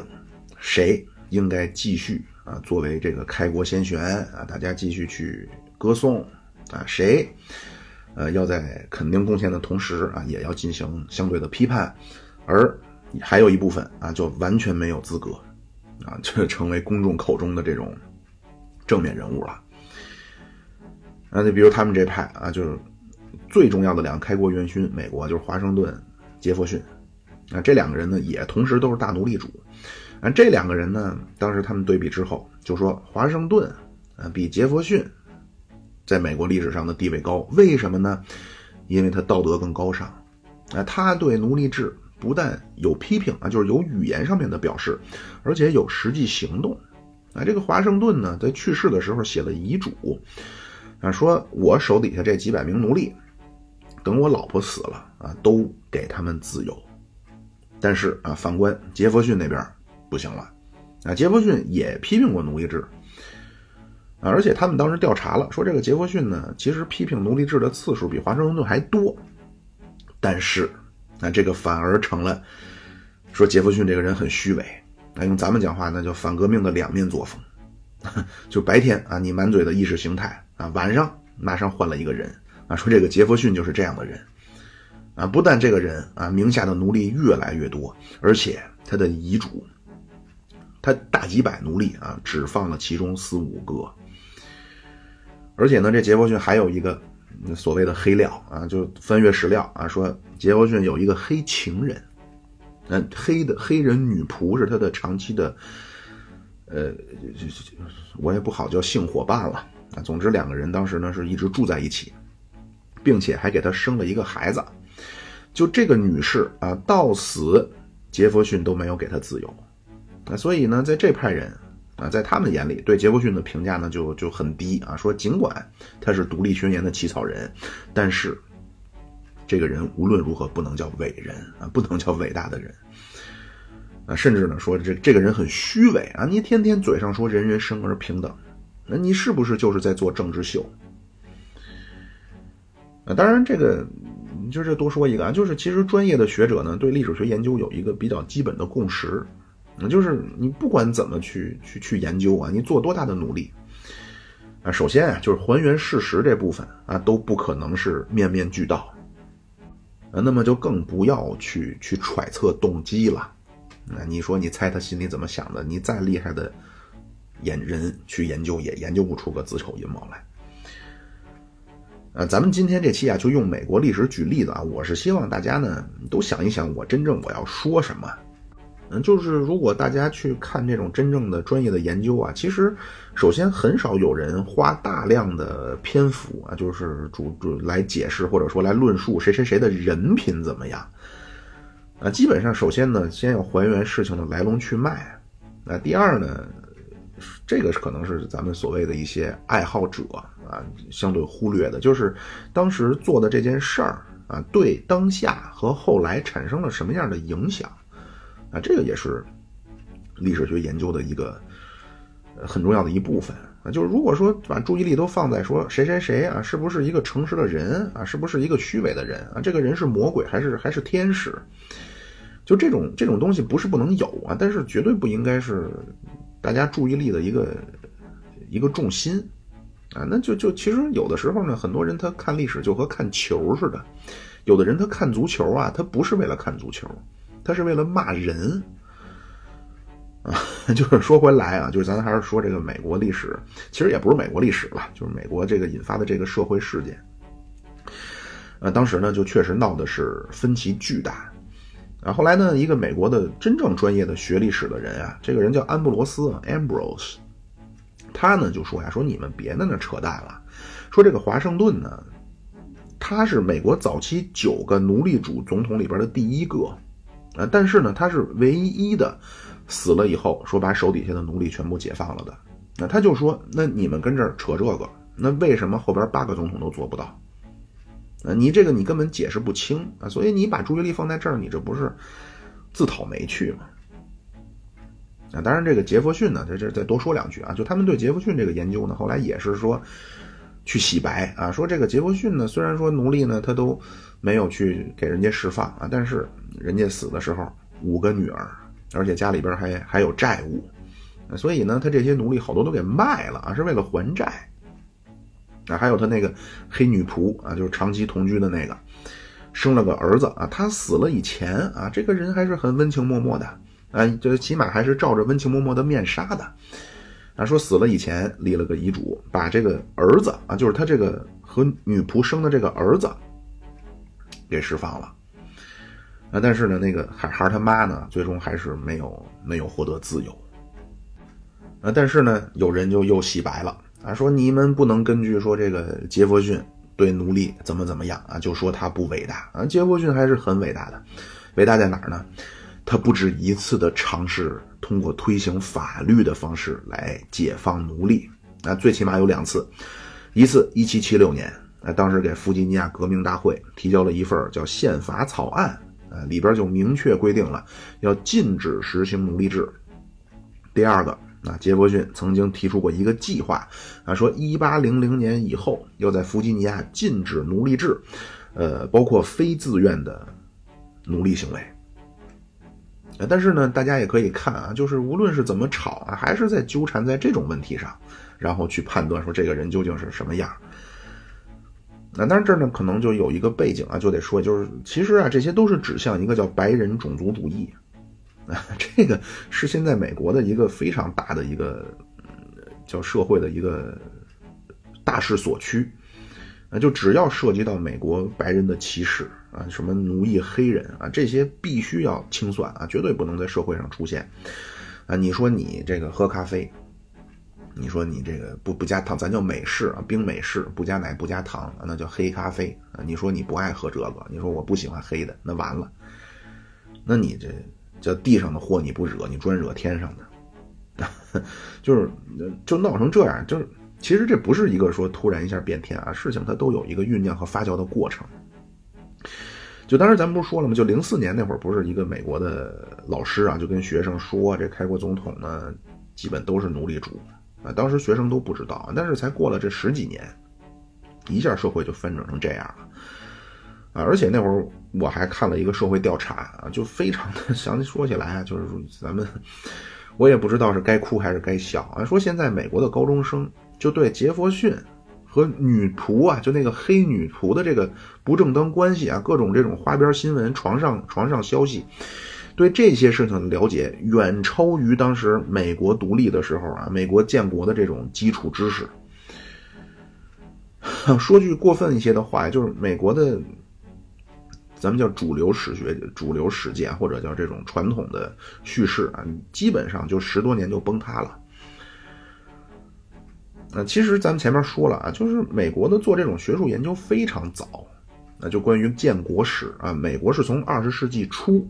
Speaker 1: 谁应该继续啊作为这个开国先贤啊，大家继续去歌颂。啊，谁，呃，要在肯定贡献的同时啊，也要进行相对的批判，而还有一部分啊，就完全没有资格，啊，就成为公众口中的这种正面人物了。啊，你比如他们这派啊，就是最重要的两个开国元勋，美国就是华盛顿、杰弗逊，啊，这两个人呢，也同时都是大奴隶主。啊，这两个人呢，当时他们对比之后，就说华盛顿啊，比杰弗逊。在美国历史上的地位高，为什么呢？因为他道德更高尚，啊，他对奴隶制不但有批评啊，就是有语言上面的表示，而且有实际行动，啊，这个华盛顿呢，在去世的时候写了遗嘱，啊，说我手底下这几百名奴隶，等我老婆死了啊，都给他们自由。但是啊，反观杰弗逊那边不行了，啊，杰弗逊也批评过奴隶制。而且他们当时调查了，说这个杰弗逊呢，其实批评奴隶制的次数比华盛顿还多。但是，啊，这个反而成了说杰弗逊这个人很虚伪。啊，用咱们讲话，那叫反革命的两面作风。就白天啊，你满嘴的意识形态啊，晚上马上换了一个人啊，说这个杰弗逊就是这样的人。啊，不但这个人啊名下的奴隶越来越多，而且他的遗嘱，他大几百奴隶啊，只放了其中四五个。而且呢，这杰弗逊还有一个所谓的黑料啊，就翻阅史料啊，说杰弗逊有一个黑情人，嗯，黑的黑人女仆是他的长期的，呃，我也不好叫性伙伴了啊。总之，两个人当时呢是一直住在一起，并且还给他生了一个孩子。就这个女士啊，到死杰弗逊都没有给她自由，啊，所以呢，在这派人。啊，在他们眼里，对杰弗逊的评价呢就就很低啊。说尽管他是独立宣言的起草人，但是这个人无论如何不能叫伟人啊，不能叫伟大的人啊。甚至呢说这这个人很虚伪啊，你天天嘴上说人人生而平等，那你是不是就是在做政治秀？啊，当然这个就是多说一个啊，就是其实专业的学者呢对历史学研究有一个比较基本的共识。那就是你不管怎么去去去研究啊，你做多大的努力啊，首先啊，就是还原事实这部分啊，都不可能是面面俱到啊，那么就更不要去去揣测动机了。那你说你猜他心里怎么想的？你再厉害的研人去研究，也研究不出个子丑寅卯来。呃，咱们今天这期啊，就用美国历史举例子啊。我是希望大家呢都想一想，我真正我要说什么。嗯，就是如果大家去看这种真正的专业的研究啊，其实首先很少有人花大量的篇幅啊，就是主主来解释或者说来论述谁谁谁的人品怎么样。啊，基本上首先呢，先要还原事情的来龙去脉。那第二呢？这个可能是咱们所谓的一些爱好者啊，相对忽略的，就是当时做的这件事儿啊，对当下和后来产生了什么样的影响啊，这个也是历史学研究的一个很重要的一部分啊。就是如果说把注意力都放在说谁谁谁啊，是不是一个诚实的人啊，是不是一个虚伪的人啊，这个人是魔鬼还是还是天使，就这种这种东西不是不能有啊，但是绝对不应该是。大家注意力的一个一个重心啊，那就就其实有的时候呢，很多人他看历史就和看球似的，有的人他看足球啊，他不是为了看足球，他是为了骂人啊。就是说回来啊，就是咱还是说这个美国历史，其实也不是美国历史了，就是美国这个引发的这个社会事件。呃，当时呢就确实闹的是分歧巨大。啊，后来呢，一个美国的真正专业的学历史的人啊，这个人叫安布罗斯 （Ambrose），他呢就说呀，说你们别在那扯淡了，说这个华盛顿呢，他是美国早期九个奴隶主总统里边的第一个，啊，但是呢，他是唯一的死了以后说把手底下的奴隶全部解放了的。那他就说，那你们跟这儿扯这个，那为什么后边八个总统都做不到？呃，你这个你根本解释不清啊，所以你把注意力放在这儿，你这不是自讨没趣吗？啊，当然这个杰弗逊呢，在这再多说两句啊，就他们对杰弗逊这个研究呢，后来也是说去洗白啊，说这个杰弗逊呢，虽然说奴隶呢他都没有去给人家释放啊，但是人家死的时候五个女儿，而且家里边还还有债务，所以呢，他这些奴隶好多都给卖了啊，是为了还债。啊，还有他那个黑女仆啊，就是长期同居的那个，生了个儿子啊。他死了以前啊，这个人还是很温情脉脉的啊，就起码还是罩着温情脉脉的面纱的。啊，说死了以前立了个遗嘱，把这个儿子啊，就是他这个和女仆生的这个儿子给释放了。啊，但是呢，那个孩孩他妈呢，最终还是没有没有获得自由。啊，但是呢，有人就又洗白了。啊，说你们不能根据说这个杰弗逊对奴隶怎么怎么样啊，就说他不伟大啊。杰弗逊还是很伟大的，伟大在哪儿呢？他不止一次的尝试通过推行法律的方式来解放奴隶啊，最起码有两次。一次，一七七六年，啊，当时给弗吉尼亚革命大会提交了一份叫宪法草案啊，里边就明确规定了要禁止实行奴隶制。第二个。啊，杰弗逊曾经提出过一个计划，啊，说一八零零年以后要在弗吉尼亚禁止奴隶制，呃，包括非自愿的奴隶行为。但是呢，大家也可以看啊，就是无论是怎么吵啊，还是在纠缠在这种问题上，然后去判断说这个人究竟是什么样。那当然这儿呢，可能就有一个背景啊，就得说，就是其实啊，这些都是指向一个叫白人种族主义。啊，这个是现在美国的一个非常大的一个叫社会的一个大势所趋，啊，就只要涉及到美国白人的歧视啊，什么奴役黑人啊，这些必须要清算啊，绝对不能在社会上出现啊。你说你这个喝咖啡，你说你这个不不加糖，咱叫美式啊，冰美式，不加奶不加糖，那叫黑咖啡啊。你说你不爱喝这个，你说我不喜欢黑的，那完了，那你这。叫地上的祸你不惹，你专惹天上的，就是就闹成这样，就是其实这不是一个说突然一下变天啊，事情它都有一个酝酿和发酵的过程。就当时咱们不是说了吗？就零四年那会儿，不是一个美国的老师啊，就跟学生说，这开国总统呢，基本都是奴隶主啊。当时学生都不知道，但是才过了这十几年，一下社会就翻转成这样了。啊，而且那会儿我还看了一个社会调查啊，就非常的 详细说起来啊，就是咱们我也不知道是该哭还是该笑啊。说现在美国的高中生就对杰佛逊和女仆啊，就那个黑女仆的这个不正当关系啊，各种这种花边新闻、床上床上消息，对这些事情的了解远超于当时美国独立的时候啊，美国建国的这种基础知识。说句过分一些的话，就是美国的，咱们叫主流史学、主流史鉴，或者叫这种传统的叙事啊，基本上就十多年就崩塌了。那其实咱们前面说了啊，就是美国的做这种学术研究非常早，那就关于建国史啊，美国是从二十世纪初，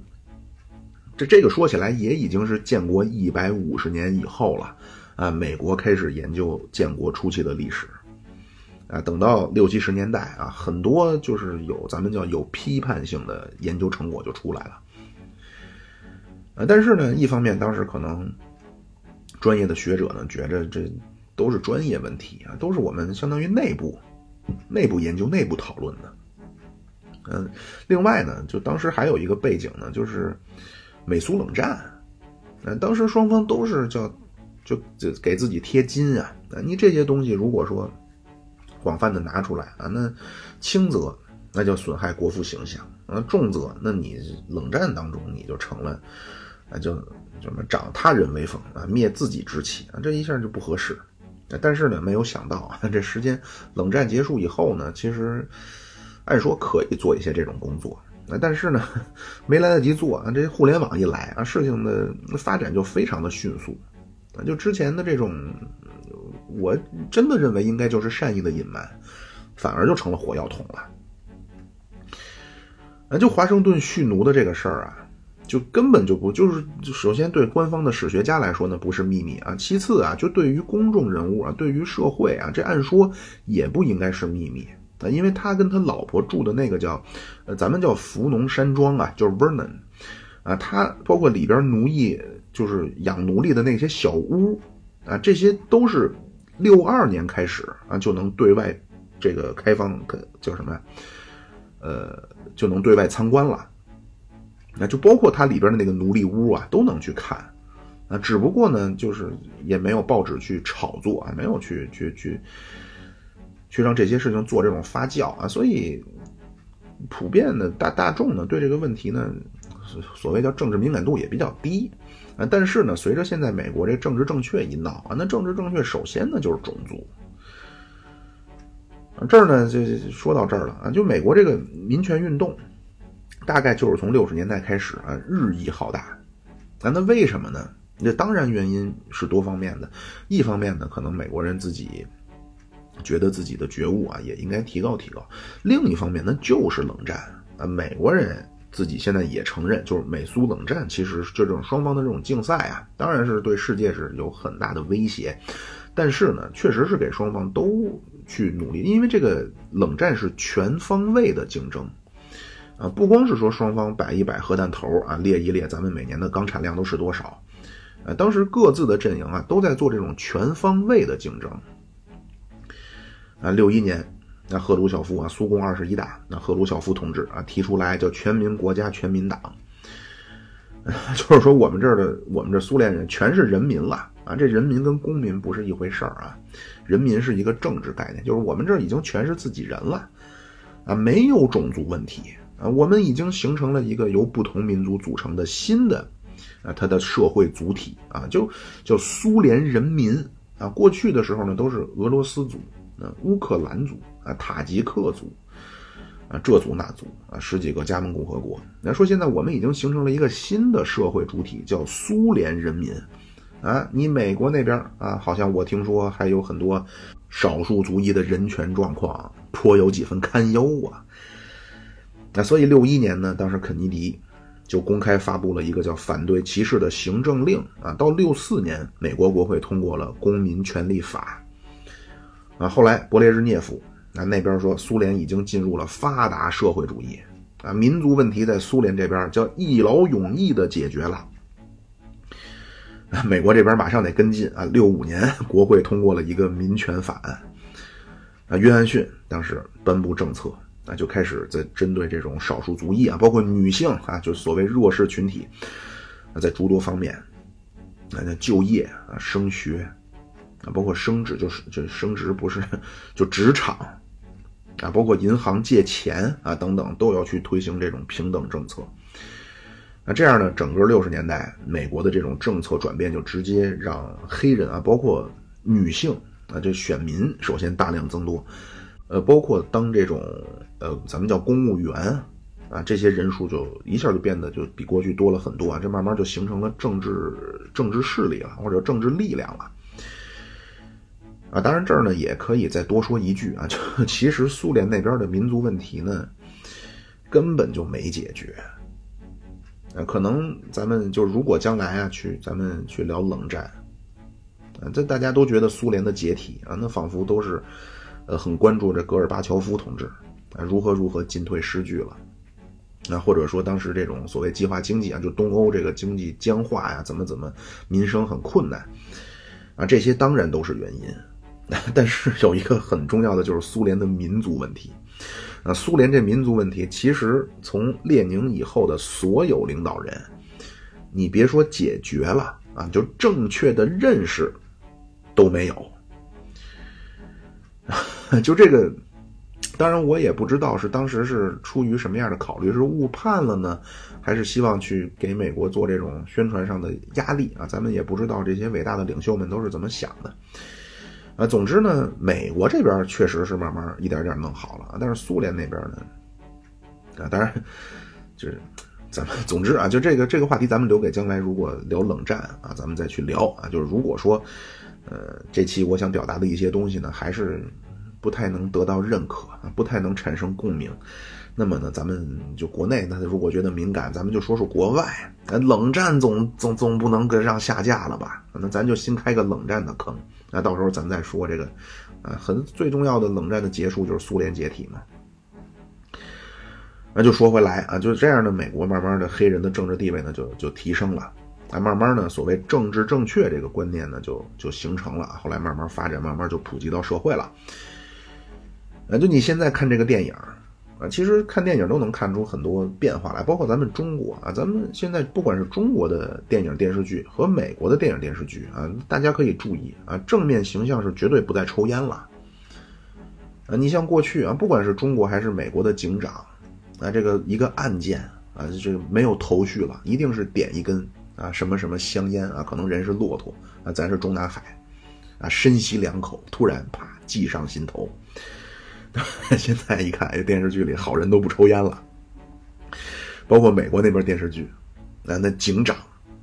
Speaker 1: 这这个说起来也已经是建国一百五十年以后了啊，美国开始研究建国初期的历史啊，等到六七十年代啊，很多就是有咱们叫有批判性的研究成果就出来了啊，但是呢，一方面当时可能专业的学者呢觉着这。都是专业问题啊，都是我们相当于内部、内部研究、内部讨论的。嗯，另外呢，就当时还有一个背景呢，就是美苏冷战。嗯，当时双方都是叫就就给自己贴金啊。你这些东西如果说广泛的拿出来啊，那轻则那就损害国父形象啊，重则那你冷战当中你就成了啊，就什么长他人威风啊，灭自己之气啊，这一下就不合适。但是呢，没有想到啊，这时间冷战结束以后呢，其实按说可以做一些这种工作，但是呢，没来得及做啊。这互联网一来啊，事情的发展就非常的迅速啊。就之前的这种，我真的认为应该就是善意的隐瞒，反而就成了火药桶了。啊，就华盛顿蓄奴的这个事儿啊。就根本就不就是，首先对官方的史学家来说呢，不是秘密啊。其次啊，就对于公众人物啊，对于社会啊，这按说也不应该是秘密啊，因为他跟他老婆住的那个叫，呃，咱们叫福农山庄啊，就是 Vernon 啊，他包括里边奴役，就是养奴隶的那些小屋啊，这些都是六二年开始啊就能对外这个开放，叫什么？呃，就能对外参观了。那就包括它里边的那个奴隶屋啊，都能去看，啊，只不过呢，就是也没有报纸去炒作啊，没有去去去去让这些事情做这种发酵啊，所以普遍的大大众呢，对这个问题呢，所谓叫政治敏感度也比较低啊。但是呢，随着现在美国这政治正确一闹啊，那政治正确首先呢就是种族啊，这儿呢就说到这儿了啊，就美国这个民权运动。大概就是从六十年代开始啊，日益浩大。那那为什么呢？那当然原因是多方面的。一方面呢，可能美国人自己觉得自己的觉悟啊也应该提高提高；另一方面呢，就是冷战啊，美国人自己现在也承认，就是美苏冷战其实就这种双方的这种竞赛啊，当然是对世界是有很大的威胁。但是呢，确实是给双方都去努力，因为这个冷战是全方位的竞争。啊，不光是说双方摆一摆核弹头啊，列一列咱们每年的钢产量都是多少，呃，当时各自的阵营啊都在做这种全方位的竞争。啊，六一年，那赫鲁晓夫啊，苏共二十一大，那赫鲁晓夫同志啊提出来叫全民国家全民党，就是说我们这儿的我们这苏联人全是人民了啊，这人民跟公民不是一回事儿啊，人民是一个政治概念，就是我们这儿已经全是自己人了，啊，没有种族问题。啊，我们已经形成了一个由不同民族组成的新的，啊，它的社会主体啊，就叫苏联人民啊。过去的时候呢，都是俄罗斯族、啊乌克兰族、啊塔吉克族、啊这族那族啊十几个加盟共和国。那说现在我们已经形成了一个新的社会主体，叫苏联人民啊。你美国那边啊，好像我听说还有很多少数族裔的人权状况颇有几分堪忧啊。那所以六一年呢，当时肯尼迪就公开发布了一个叫反对歧视的行政令啊。到六四年，美国国会通过了公民权利法啊。后来勃列日涅夫啊那边说，苏联已经进入了发达社会主义啊，民族问题在苏联这边叫一劳永逸的解决了。美国这边马上得跟进啊。六五年，国会通过了一个民权法案啊，约翰逊当时颁布政策。啊，就开始在针对这种少数族裔啊，包括女性啊，就所谓弱势群体，在诸多方面，啊，就业啊、升学，啊，包括升职就是就升职不是就职场啊，包括银行借钱啊等等，都要去推行这种平等政策。那这样呢，整个六十年代美国的这种政策转变，就直接让黑人啊，包括女性啊，这选民首先大量增多，呃，包括当这种呃咱们叫公务员啊，这些人数就一下就变得就比过去多了很多啊，这慢慢就形成了政治政治势力了，或者政治力量了。啊，当然这儿呢也可以再多说一句啊，就 其实苏联那边的民族问题呢，根本就没解决。啊，可能咱们就如果将来啊去咱们去聊冷战，啊，这大家都觉得苏联的解体啊，那仿佛都是，呃，很关注这戈尔巴乔夫同志啊如何如何进退失据了，啊，或者说当时这种所谓计划经济啊，就东欧这个经济僵化呀，怎么怎么民生很困难，啊，这些当然都是原因，但是有一个很重要的就是苏联的民族问题。那苏联这民族问题，其实从列宁以后的所有领导人，你别说解决了啊，就正确的认识都没有。就这个，当然我也不知道是当时是出于什么样的考虑，是误判了呢，还是希望去给美国做这种宣传上的压力啊？咱们也不知道这些伟大的领袖们都是怎么想的。啊，总之呢，美国这边确实是慢慢一点点弄好了，但是苏联那边呢，啊，当然就是咱们，总之啊，就这个这个话题，咱们留给将来如果聊冷战啊，咱们再去聊啊。就是如果说，呃，这期我想表达的一些东西呢，还是不太能得到认可啊，不太能产生共鸣，那么呢，咱们就国内，那如果觉得敏感，咱们就说说国外。冷战总总总不能给让下架了吧？那咱就新开个冷战的坑。那到时候咱再说这个，啊，很最重要的冷战的结束就是苏联解体嘛。那就说回来啊，就是这样的，美国慢慢的黑人的政治地位呢就就提升了，啊，慢慢呢所谓政治正确这个观念呢就就形成了，后来慢慢发展，慢慢就普及到社会了。啊，就你现在看这个电影。啊，其实看电影都能看出很多变化来，包括咱们中国啊，咱们现在不管是中国的电影电视剧和美国的电影电视剧啊，大家可以注意啊，正面形象是绝对不再抽烟了。啊，你像过去啊，不管是中国还是美国的警长，啊，这个一个案件啊，这个没有头绪了，一定是点一根啊什么什么香烟啊，可能人是骆驼啊，咱是中南海，啊，深吸两口，突然啪计上心头。现在一看，这电视剧里好人都不抽烟了，包括美国那边电视剧，啊，那警长，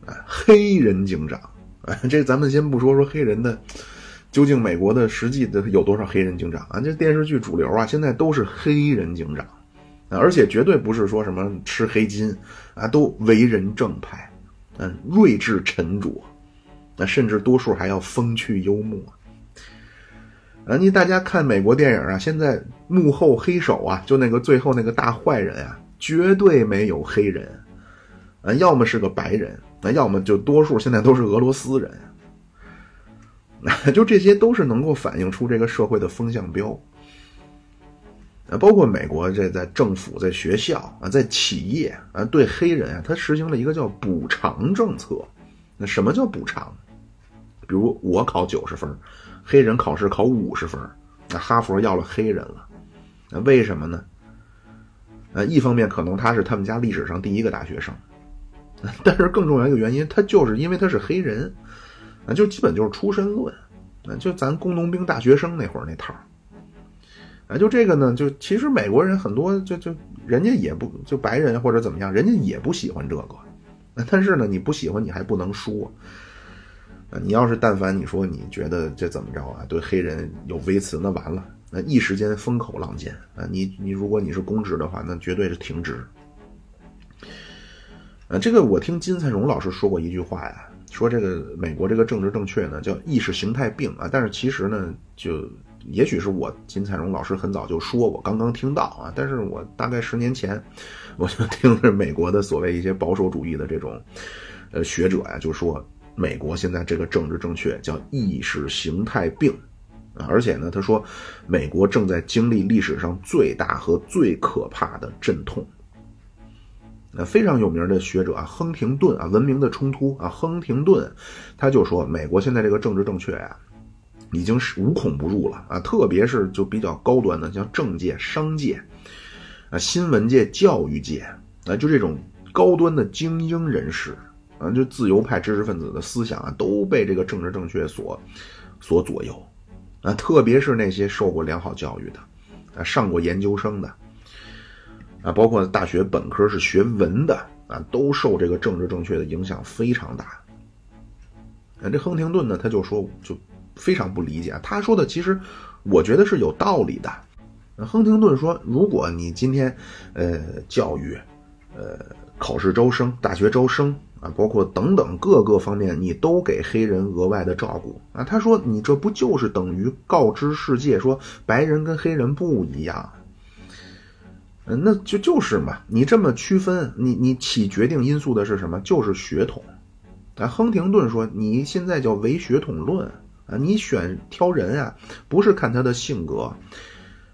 Speaker 1: 啊，黑人警长，啊，这咱们先不说说黑人的，究竟美国的实际的有多少黑人警长啊？这电视剧主流啊，现在都是黑人警长，而且绝对不是说什么吃黑金，啊，都为人正派，嗯，睿智沉着，那甚至多数还要风趣幽默。啊，你大家看美国电影啊，现在幕后黑手啊，就那个最后那个大坏人啊，绝对没有黑人，啊，要么是个白人，那要么就多数现在都是俄罗斯人，就这些都是能够反映出这个社会的风向标。啊，包括美国这在政府、在学校啊、在企业啊，对黑人啊，他实行了一个叫补偿政策。那什么叫补偿？比如我考九十分。黑人考试考五十分，那哈佛要了黑人了，那为什么呢？呃，一方面可能他是他们家历史上第一个大学生，但是更重要一个原因，他就是因为他是黑人，啊，就基本就是出身论，啊，就咱工农兵大学生那会儿那套，啊，就这个呢，就其实美国人很多就就人家也不就白人或者怎么样，人家也不喜欢这个，但是呢，你不喜欢你还不能说。你要是但凡你说你觉得这怎么着啊？对黑人有微词，那完了，那一时间风口浪尖啊！你你如果你是公职的话，那绝对是停职。呃，这个我听金灿荣老师说过一句话呀，说这个美国这个政治正确呢叫意识形态病啊，但是其实呢，就也许是我金灿荣老师很早就说我，刚刚听到啊，但是我大概十年前我就听着美国的所谓一些保守主义的这种呃学者呀就说。美国现在这个政治正确叫意识形态病，啊，而且呢，他说，美国正在经历历史上最大和最可怕的阵痛。那非常有名的学者啊，亨廷顿啊，《文明的冲突》啊，亨廷顿他就说，美国现在这个政治正确啊，已经是无孔不入了啊！特别是就比较高端的，像政界、商界啊、新闻界、教育界啊，就这种高端的精英人士啊，就自由派知识分子的思想啊，都被这个政治正确所所左右啊！特别是那些受过良好教育的啊，上过研究生的啊，包括大学本科是学文的啊，都受这个政治正确的影响非常大。啊，这亨廷顿呢，他就说就。非常不理解，他说的其实，我觉得是有道理的。亨廷顿说，如果你今天，呃，教育，呃，考试招生、大学招生啊，包括等等各个方面，你都给黑人额外的照顾啊，他说你这不就是等于告知世界说白人跟黑人不一样？嗯，那就就是嘛，你这么区分，你你起决定因素的是什么？就是血统。啊，亨廷顿说，你现在叫唯血统论。啊，你选挑人啊，不是看他的性格，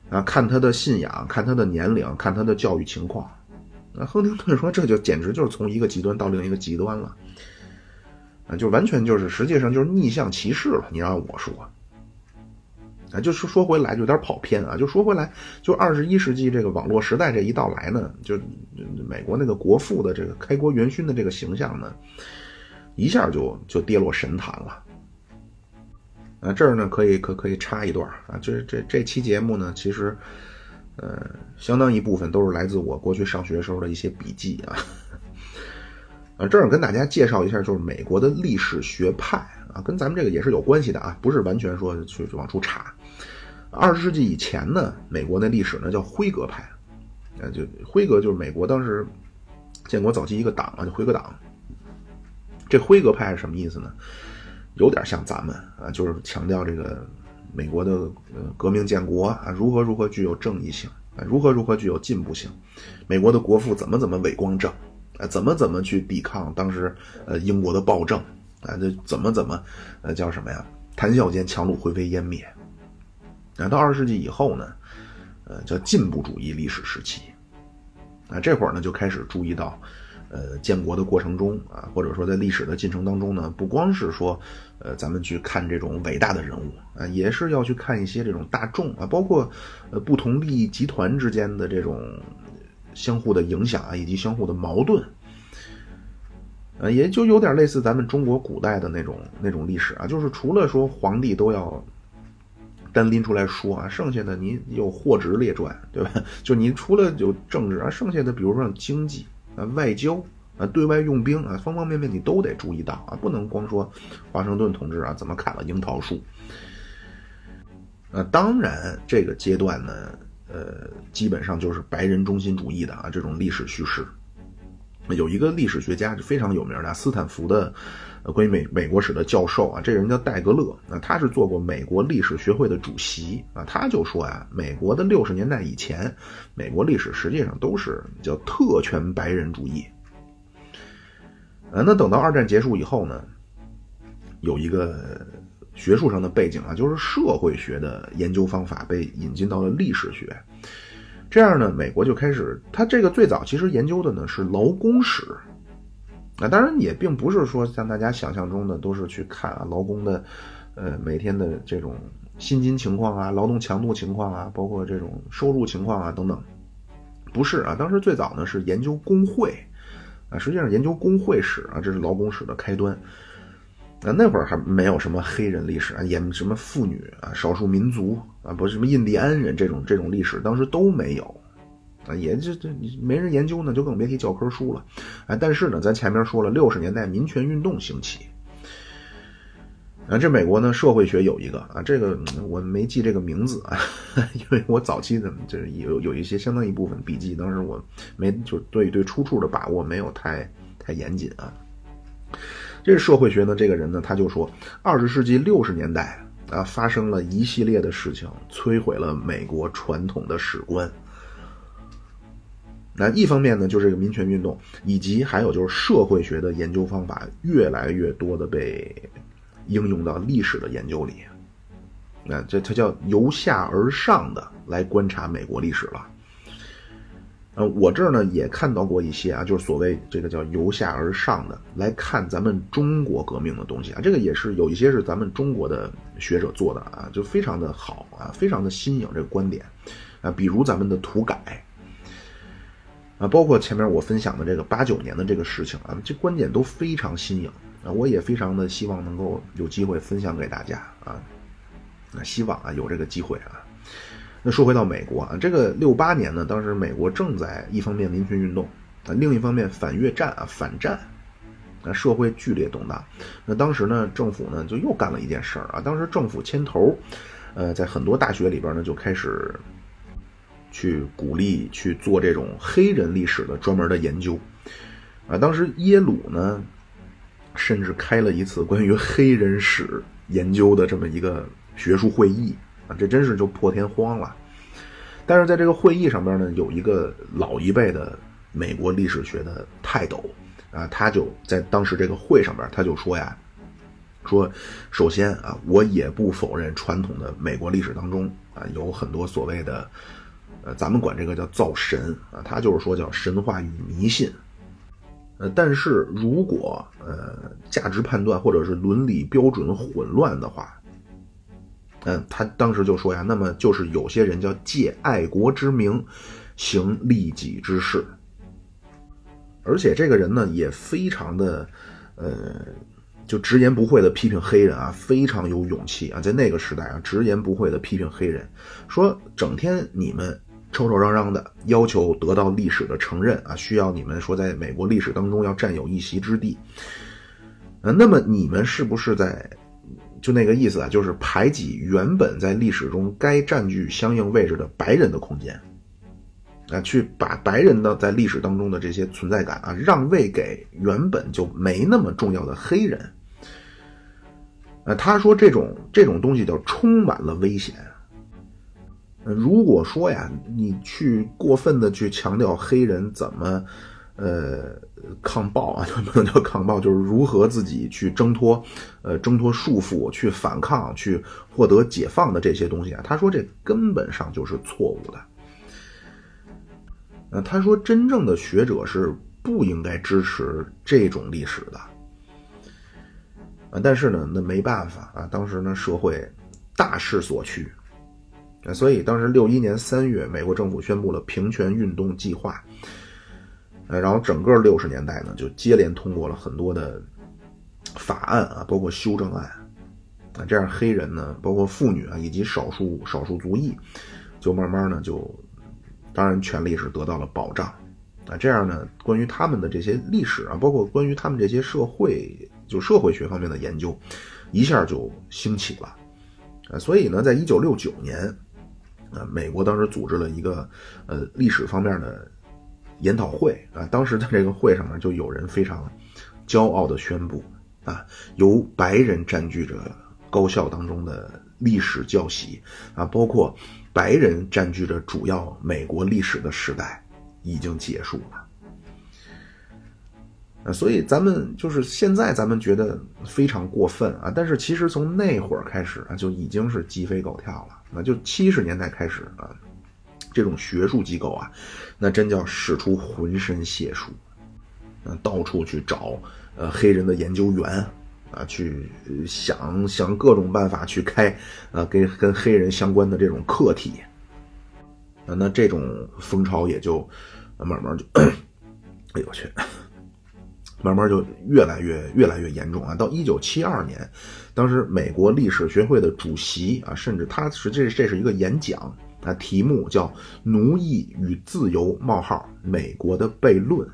Speaker 1: 啊，看他的信仰，看他的年龄，看他的教育情况。那亨廷顿说，这就简直就是从一个极端到另一个极端了，啊，就完全就是实际上就是逆向歧视了。你让我说，啊，就是说回来就有点跑偏啊，就说回来，就二十一世纪这个网络时代这一到来呢，就美国那个国父的这个开国元勋的这个形象呢，一下就就跌落神坛了。啊，这儿呢可以可可以插一段啊，这这这期节目呢，其实，呃，相当一部分都是来自我过去上学时候的一些笔记啊。啊，这儿跟大家介绍一下，就是美国的历史学派啊，跟咱们这个也是有关系的啊，不是完全说去往出插。二十世纪以前呢，美国那历史呢叫辉格派，啊，就辉格就是美国当时建国早期一个党啊，就辉格党。这辉格派是什么意思呢？有点像咱们啊，就是强调这个美国的呃革命建国啊，如何如何具有正义性啊，如何如何具有进步性。美国的国父怎么怎么伟光正啊，怎么怎么去抵抗当时呃英国的暴政啊，这怎么怎么呃叫什么呀？谈笑间强弩灰飞烟灭。啊，到二十世纪以后呢，呃叫进步主义历史时期啊，这会儿呢就开始注意到。呃，建国的过程中啊，或者说在历史的进程当中呢，不光是说，呃，咱们去看这种伟大的人物啊，也是要去看一些这种大众啊，包括呃不同利益集团之间的这种相互的影响啊，以及相互的矛盾，呃，也就有点类似咱们中国古代的那种那种历史啊，就是除了说皇帝都要单拎出来说啊，剩下的你有货值列传，对吧？就你除了有政治啊，剩下的比如说经济。啊，外交啊，对外用兵啊，方方面面你都得注意到啊，不能光说华盛顿同志啊怎么砍了樱桃树。呃，当然这个阶段呢，呃，基本上就是白人中心主义的啊这种历史叙事。有一个历史学家是非常有名的，斯坦福的呃关于美美国史的教授啊，这人叫戴格勒，那他是做过美国历史学会的主席啊，他就说呀，美国的六十年代以前，美国历史实际上都是叫特权白人主义。呃，那等到二战结束以后呢，有一个学术上的背景啊，就是社会学的研究方法被引进到了历史学。这样呢，美国就开始，他这个最早其实研究的呢是劳工史，那，当然也并不是说像大家想象中的都是去看啊劳工的，呃每天的这种薪金情况啊、劳动强度情况啊、包括这种收入情况啊等等，不是啊，当时最早呢是研究工会，啊，实际上研究工会史啊，这是劳工史的开端。啊，那会儿还没有什么黑人历史啊，也什么妇女啊、少数民族啊，不是什么印第安人这种这种历史，当时都没有，啊，也就这没人研究呢，就更别提教科书了，啊，但是呢，咱前面说了，六十年代民权运动兴起，啊，这美国呢社会学有一个啊，这个我没记这个名字啊，因为我早期的就是有有一些相当一部分笔记，当时我没就对对出处的把握没有太太严谨啊。这是社会学呢，这个人呢，他就说，二十世纪六十年代啊，发生了一系列的事情，摧毁了美国传统的史观。那一方面呢，就是这个民权运动，以及还有就是社会学的研究方法越来越多的被应用到历史的研究里。那这它叫由下而上的来观察美国历史了。呃，我这儿呢也看到过一些啊，就是所谓这个叫由下而上的来看咱们中国革命的东西啊，这个也是有一些是咱们中国的学者做的啊，就非常的好啊，非常的新颖这个观点啊，比如咱们的土改啊，包括前面我分享的这个八九年的这个事情啊，这观点都非常新颖啊，我也非常的希望能够有机会分享给大家啊，那希望啊有这个机会啊。那说回到美国啊，这个六八年呢，当时美国正在一方面民权运动啊，另一方面反越战啊反战，啊社会剧烈动荡。那当时呢，政府呢就又干了一件事儿啊，当时政府牵头，呃，在很多大学里边呢就开始去鼓励去做这种黑人历史的专门的研究啊。当时耶鲁呢，甚至开了一次关于黑人史研究的这么一个学术会议。啊，这真是就破天荒了。但是在这个会议上边呢，有一个老一辈的美国历史学的泰斗啊，他就在当时这个会上边，他就说呀，说首先啊，我也不否认传统的美国历史当中啊，有很多所谓的咱们管这个叫造神啊，他就是说叫神话与迷信。呃，但是如果呃价值判断或者是伦理标准混乱的话。嗯，他当时就说呀，那么就是有些人叫借爱国之名行利己之事，而且这个人呢也非常的，呃，就直言不讳的批评黑人啊，非常有勇气啊，在那个时代啊，直言不讳的批评黑人，说整天你们吵吵嚷嚷的要求得到历史的承认啊，需要你们说在美国历史当中要占有一席之地，呃，那么你们是不是在？就那个意思啊，就是排挤原本在历史中该占据相应位置的白人的空间，啊，去把白人的在历史当中的这些存在感啊让位给原本就没那么重要的黑人。呃，他说这种这种东西叫充满了危险。如果说呀，你去过分的去强调黑人怎么。呃，抗暴啊，就不能叫抗暴，就是如何自己去挣脱，呃，挣脱束缚，去反抗，去获得解放的这些东西啊。他说这根本上就是错误的。呃，他说真正的学者是不应该支持这种历史的。啊，但是呢，那没办法啊，当时呢社会大势所趋，所以当时六一年三月，美国政府宣布了平权运动计划。呃，然后整个六十年代呢，就接连通过了很多的法案啊，包括修正案啊，这样黑人呢，包括妇女啊，以及少数少数族裔，就慢慢呢，就当然权利是得到了保障啊，这样呢，关于他们的这些历史啊，包括关于他们这些社会就社会学方面的研究，一下就兴起了啊，所以呢，在一九六九年啊，美国当时组织了一个呃历史方面的。研讨会啊，当时在这个会上面就有人非常骄傲的宣布啊，由白人占据着高校当中的历史教习啊，包括白人占据着主要美国历史的时代已经结束了，所以咱们就是现在咱们觉得非常过分啊，但是其实从那会儿开始啊，就已经是鸡飞狗跳了，那就七十年代开始啊。这种学术机构啊，那真叫使出浑身解数，啊，到处去找呃黑人的研究员啊，去想想各种办法去开呃跟跟黑人相关的这种课题，啊，那这种风潮也就慢慢就，哎呦我去，慢慢就越来越越来越严重啊！到一九七二年，当时美国历史学会的主席啊，甚至他实际这是一个演讲。啊，题目叫《奴役与自由：冒号美国的悖论》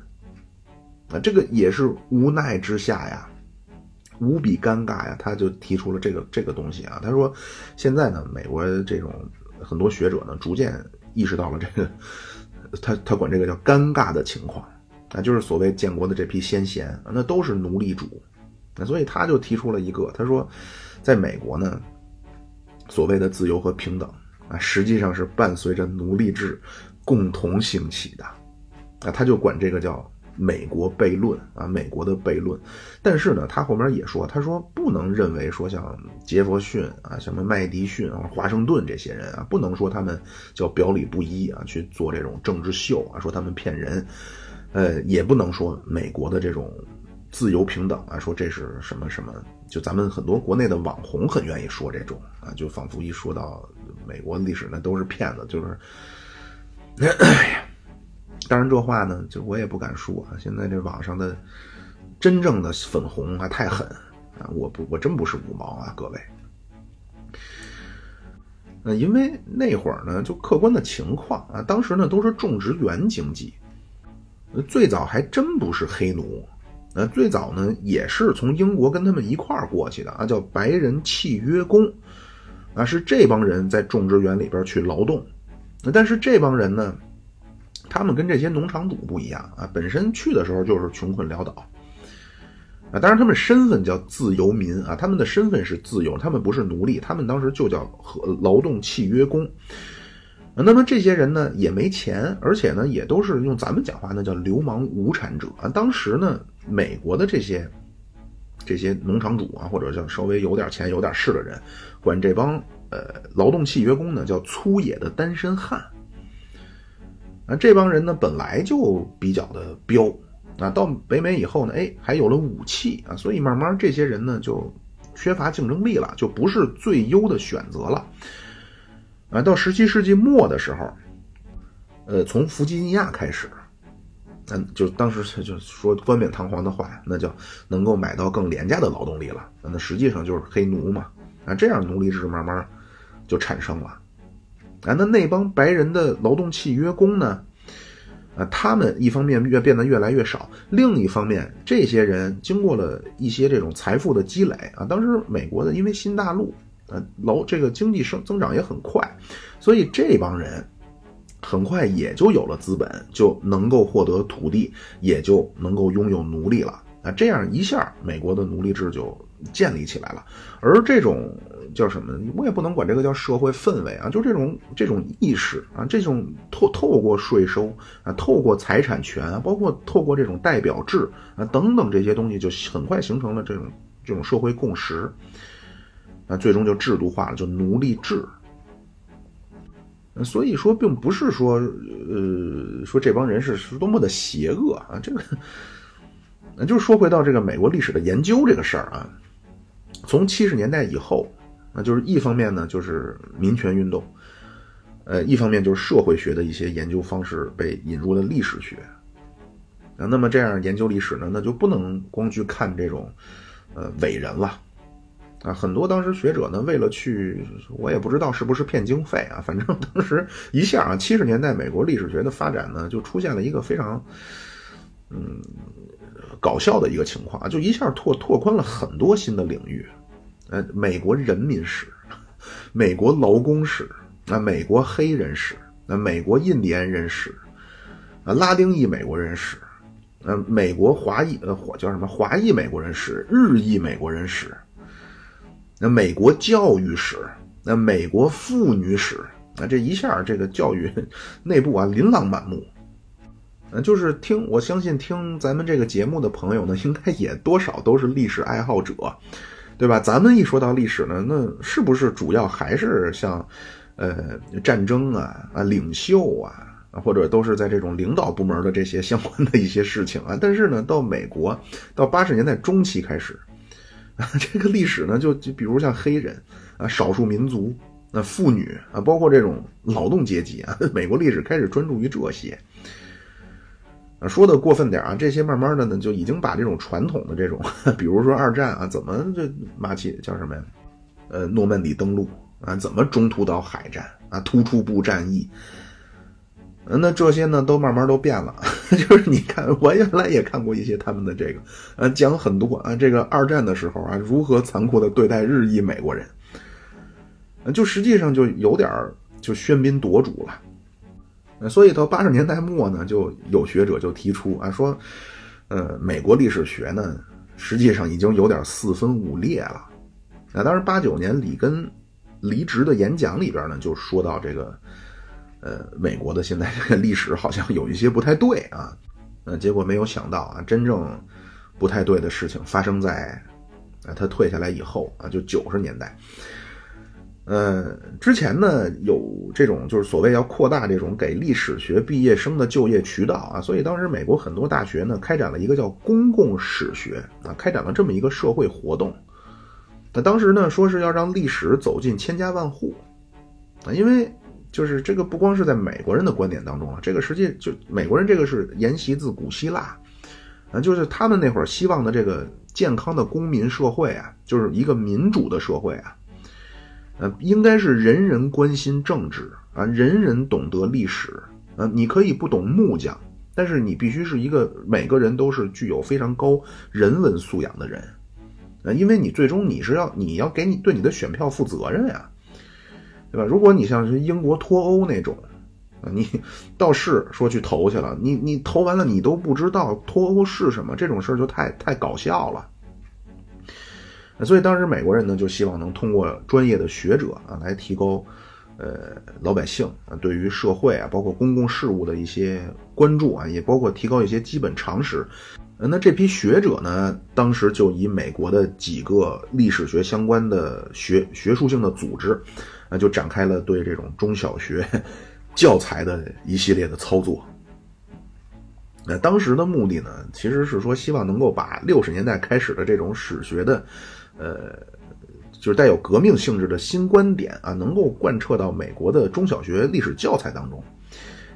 Speaker 1: 啊，这个也是无奈之下呀，无比尴尬呀，他就提出了这个这个东西啊。他说，现在呢，美国这种很多学者呢，逐渐意识到了这个，他他管这个叫尴尬的情况啊，就是所谓建国的这批先贤，那都是奴隶主，那所以他就提出了一个，他说，在美国呢，所谓的自由和平等。啊，实际上是伴随着奴隶制共同兴起的，啊，他就管这个叫美国悖论啊，美国的悖论。但是呢，他后面也说，他说不能认为说像杰弗逊啊、什么麦迪逊啊、华盛顿这些人啊，不能说他们叫表里不一啊，去做这种政治秀啊，说他们骗人。呃，也不能说美国的这种自由平等啊，说这是什么什么，就咱们很多国内的网红很愿意说这种啊，就仿佛一说到美国历史那都是骗子，就是，当然这话呢，就我也不敢说啊。现在这网上的真正的粉红啊太狠啊，我不我真不是五毛啊，各位。那，因为那会儿呢，就客观的情况啊，当时呢都是种植园经济。最早还真不是黑奴，呃，最早呢也是从英国跟他们一块儿过去的啊，叫白人契约工，啊，是这帮人在种植园里边去劳动，但是这帮人呢，他们跟这些农场主不一样啊，本身去的时候就是穷困潦倒，啊，当然他们身份叫自由民啊，他们的身份是自由，他们不是奴隶，他们当时就叫和劳动契约工。那么这些人呢也没钱，而且呢也都是用咱们讲话，那叫流氓无产者啊。当时呢，美国的这些这些农场主啊，或者叫稍微有点钱、有点势的人，管这帮呃劳动契约工呢叫粗野的单身汉。啊，这帮人呢本来就比较的彪啊，到北美以后呢，哎，还有了武器啊，所以慢慢这些人呢就缺乏竞争力了，就不是最优的选择了。啊，到十七世纪末的时候，呃，从弗吉尼亚开始，嗯，就当时就说冠冕堂皇的话，那叫能够买到更廉价的劳动力了。那实际上就是黑奴嘛。啊，这样奴隶制慢慢就产生了。啊，那那帮白人的劳动契约工呢？啊，他们一方面越变得越来越少，另一方面，这些人经过了一些这种财富的积累啊，当时美国的因为新大陆。呃，楼这个经济生增长也很快，所以这帮人很快也就有了资本，就能够获得土地，也就能够拥有奴隶了。啊，这样一下，美国的奴隶制就建立起来了。而这种叫什么？我也不能管这个叫社会氛围啊，就这种这种意识啊，这种透透过税收啊，透过财产权啊，包括透过这种代表制啊等等这些东西，就很快形成了这种这种社会共识。那最终就制度化了，就奴隶制。所以说，并不是说，呃，说这帮人是是多么的邪恶啊。这个，那就说回到这个美国历史的研究这个事儿啊。从七十年代以后，那就是一方面呢，就是民权运动，呃，一方面就是社会学的一些研究方式被引入了历史学。啊，那么这样研究历史呢，那就不能光去看这种，呃，伟人了。啊，很多当时学者呢，为了去，我也不知道是不是骗经费啊，反正当时一下啊，七十年代美国历史学的发展呢，就出现了一个非常，嗯，搞笑的一个情况，就一下拓拓宽了很多新的领域，呃，美国人民史，美国劳工史，那美国黑人史，那美国印第安人史，啊，拉丁裔美国人史，呃，美国华裔呃，叫什么华裔美国人史，日裔美国人史。那美国教育史，那美国妇女史，那这一下这个教育内部啊琳琅满目，呃，就是听我相信听咱们这个节目的朋友呢，应该也多少都是历史爱好者，对吧？咱们一说到历史呢，那是不是主要还是像，呃，战争啊啊，领袖啊，或者都是在这种领导部门的这些相关的一些事情啊？但是呢，到美国到八十年代中期开始。啊，这个历史呢，就就比如像黑人啊、少数民族、那妇女啊，包括这种劳动阶级啊，美国历史开始专注于这些。啊，说的过分点啊，这些慢慢的呢，就已经把这种传统的这种，比如说二战啊，怎么这马奇叫什么呀？呃，诺曼底登陆啊，怎么中途岛海战啊，突出部战役。那这些呢，都慢慢都变了。就是你看，我原来也看过一些他们的这个，呃，讲很多啊，这个二战的时候啊，如何残酷的对待日裔美国人，就实际上就有点就喧宾夺主了。所以到八十年代末呢，就有学者就提出啊，说，呃，美国历史学呢，实际上已经有点四分五裂了。啊，当然八九年里根离职的演讲里边呢，就说到这个。呃，美国的现在这个历史好像有一些不太对啊，呃，结果没有想到啊，真正不太对的事情发生在啊他退下来以后啊，就九十年代。呃，之前呢有这种就是所谓要扩大这种给历史学毕业生的就业渠道啊，所以当时美国很多大学呢开展了一个叫公共史学啊，开展了这么一个社会活动。那当时呢说是要让历史走进千家万户啊，因为就是这个不光是在美国人的观点当中啊，这个实际就美国人这个是沿袭自古希腊啊，就是他们那会儿希望的这个健康的公民社会啊，就是一个民主的社会啊。呃，应该是人人关心政治啊，人人懂得历史啊。你可以不懂木匠，但是你必须是一个每个人都是具有非常高人文素养的人啊，因为你最终你是要你要给你对你的选票负责任呀，对吧？如果你像是英国脱欧那种啊，你 倒是说去投去了，你你投完了你都不知道脱欧是什么，这种事儿就太太搞笑了。所以当时美国人呢，就希望能通过专业的学者啊，来提高，呃，老百姓啊对于社会啊，包括公共事务的一些关注啊，也包括提高一些基本常识。那这批学者呢，当时就以美国的几个历史学相关的学学术性的组织，就展开了对这种中小学 教材的一系列的操作。那当时的目的呢，其实是说希望能够把六十年代开始的这种史学的。呃，就是带有革命性质的新观点啊，能够贯彻到美国的中小学历史教材当中。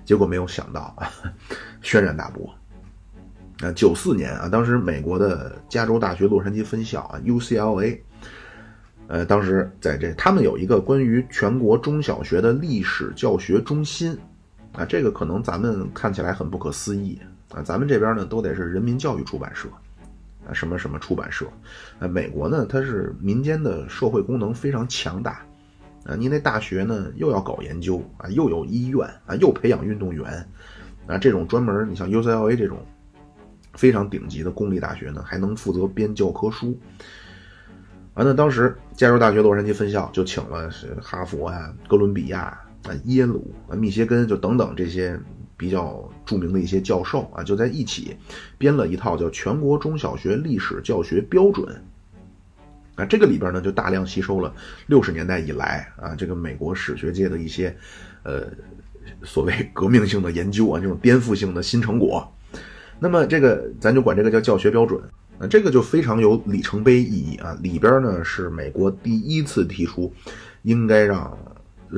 Speaker 1: 结果没有想到啊，轩然大波。啊，九四年啊，当时美国的加州大学洛杉矶分校啊 （UCLA），呃，当时在这他们有一个关于全国中小学的历史教学中心啊，这个可能咱们看起来很不可思议啊，咱们这边呢都得是人民教育出版社。啊什么什么出版社，啊，美国呢，它是民间的社会功能非常强大，啊，你那大学呢又要搞研究啊，又有医院啊，又培养运动员，啊，这种专门你像 UCLA 这种非常顶级的公立大学呢，还能负责编教科书，啊，那当时加州大学洛杉矶分校就请了哈佛啊、哥伦比亚啊、耶鲁啊、密歇根就等等这些。比较著名的一些教授啊，就在一起编了一套叫《全国中小学历史教学标准》啊，这个里边呢就大量吸收了六十年代以来啊这个美国史学界的一些呃所谓革命性的研究啊，这种颠覆性的新成果。那么这个咱就管这个叫教学标准啊，这个就非常有里程碑意义啊，里边呢是美国第一次提出应该让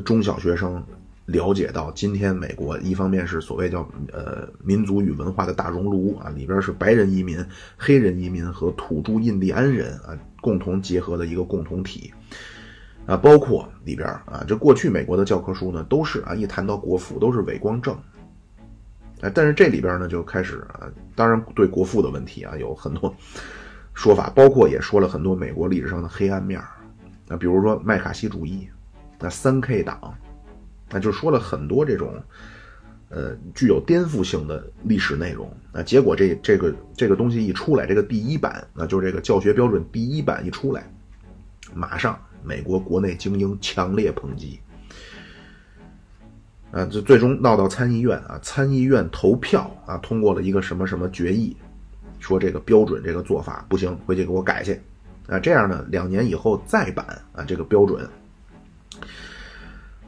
Speaker 1: 中小学生。了解到今天美国一方面是所谓叫呃民族与文化的大熔炉啊，里边是白人移民、黑人移民和土著印第安人啊共同结合的一个共同体啊，包括里边啊，这过去美国的教科书呢都是啊一谈到国父都是伪光正，哎，但是这里边呢就开始啊，当然对国父的问题啊有很多说法，包括也说了很多美国历史上的黑暗面啊，比如说麦卡锡主义，那三 K 党。那就说了很多这种，呃，具有颠覆性的历史内容。那结果这这个这个东西一出来，这个第一版，那就这个教学标准第一版一出来，马上美国国内精英强烈抨击。啊，就最终闹到参议院啊，参议院投票啊，通过了一个什么什么决议，说这个标准这个做法不行，回去给我改去。啊，这样呢，两年以后再版啊，这个标准。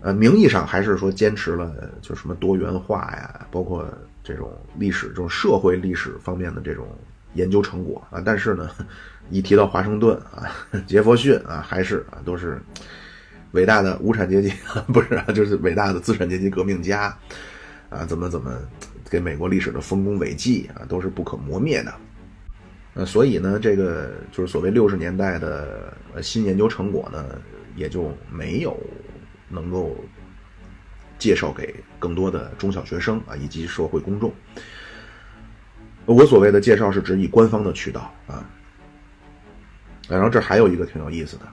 Speaker 1: 呃，名义上还是说坚持了就什么多元化呀，包括这种历史、这种社会历史方面的这种研究成果啊。但是呢，一提到华盛顿啊、杰弗逊啊，还是啊都是伟大的无产阶级，不是啊，就是伟大的资产阶级革命家啊，怎么怎么给美国历史的丰功伟绩啊，都是不可磨灭的。呃，所以呢，这个就是所谓六十年代的新研究成果呢，也就没有。能够介绍给更多的中小学生啊，以及社会公众。我所谓的介绍是指以官方的渠道啊。然后这还有一个挺有意思的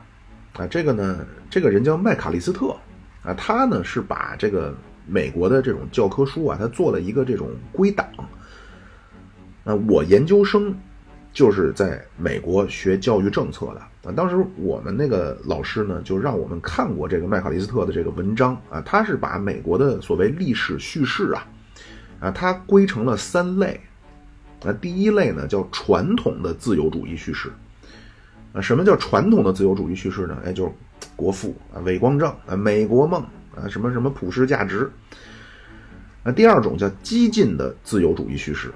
Speaker 1: 啊，这个呢，这个人叫麦卡利斯特啊，他呢是把这个美国的这种教科书啊，他做了一个这种归档。啊，我研究生就是在美国学教育政策的。啊，当时我们那个老师呢，就让我们看过这个麦卡利斯特的这个文章啊，他是把美国的所谓历史叙事啊，啊，他归成了三类，那第一类呢叫传统的自由主义叙事。啊，什么叫传统的自由主义叙事呢？哎，就是国父啊，韦光正啊，美国梦啊，什么什么普世价值。那第二种叫激进的自由主义叙事。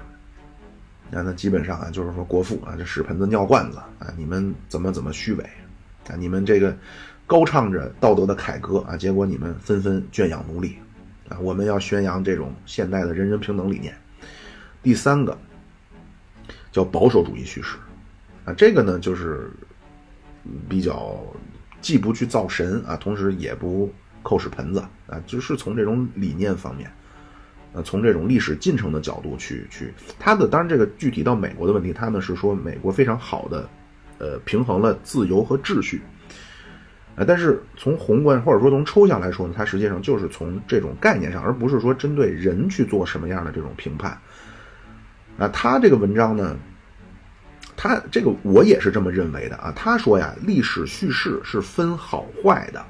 Speaker 1: 那那基本上啊，就是说国父啊，这屎盆子尿罐子啊，你们怎么怎么虚伪啊？你们这个高唱着道德的凯歌啊，结果你们纷纷圈养奴隶啊！我们要宣扬这种现代的人人平等理念。第三个叫保守主义叙事。啊，这个呢就是比较既不去造神啊，同时也不扣屎盆子啊，就是从这种理念方面，呃，从这种历史进程的角度去去，他的当然这个具体到美国的问题，他呢是说美国非常好的呃平衡了自由和秩序，啊，但是从宏观或者说从抽象来说呢，它实际上就是从这种概念上，而不是说针对人去做什么样的这种评判，啊，他这个文章呢。他这个我也是这么认为的啊。他说呀，历史叙事是分好坏的。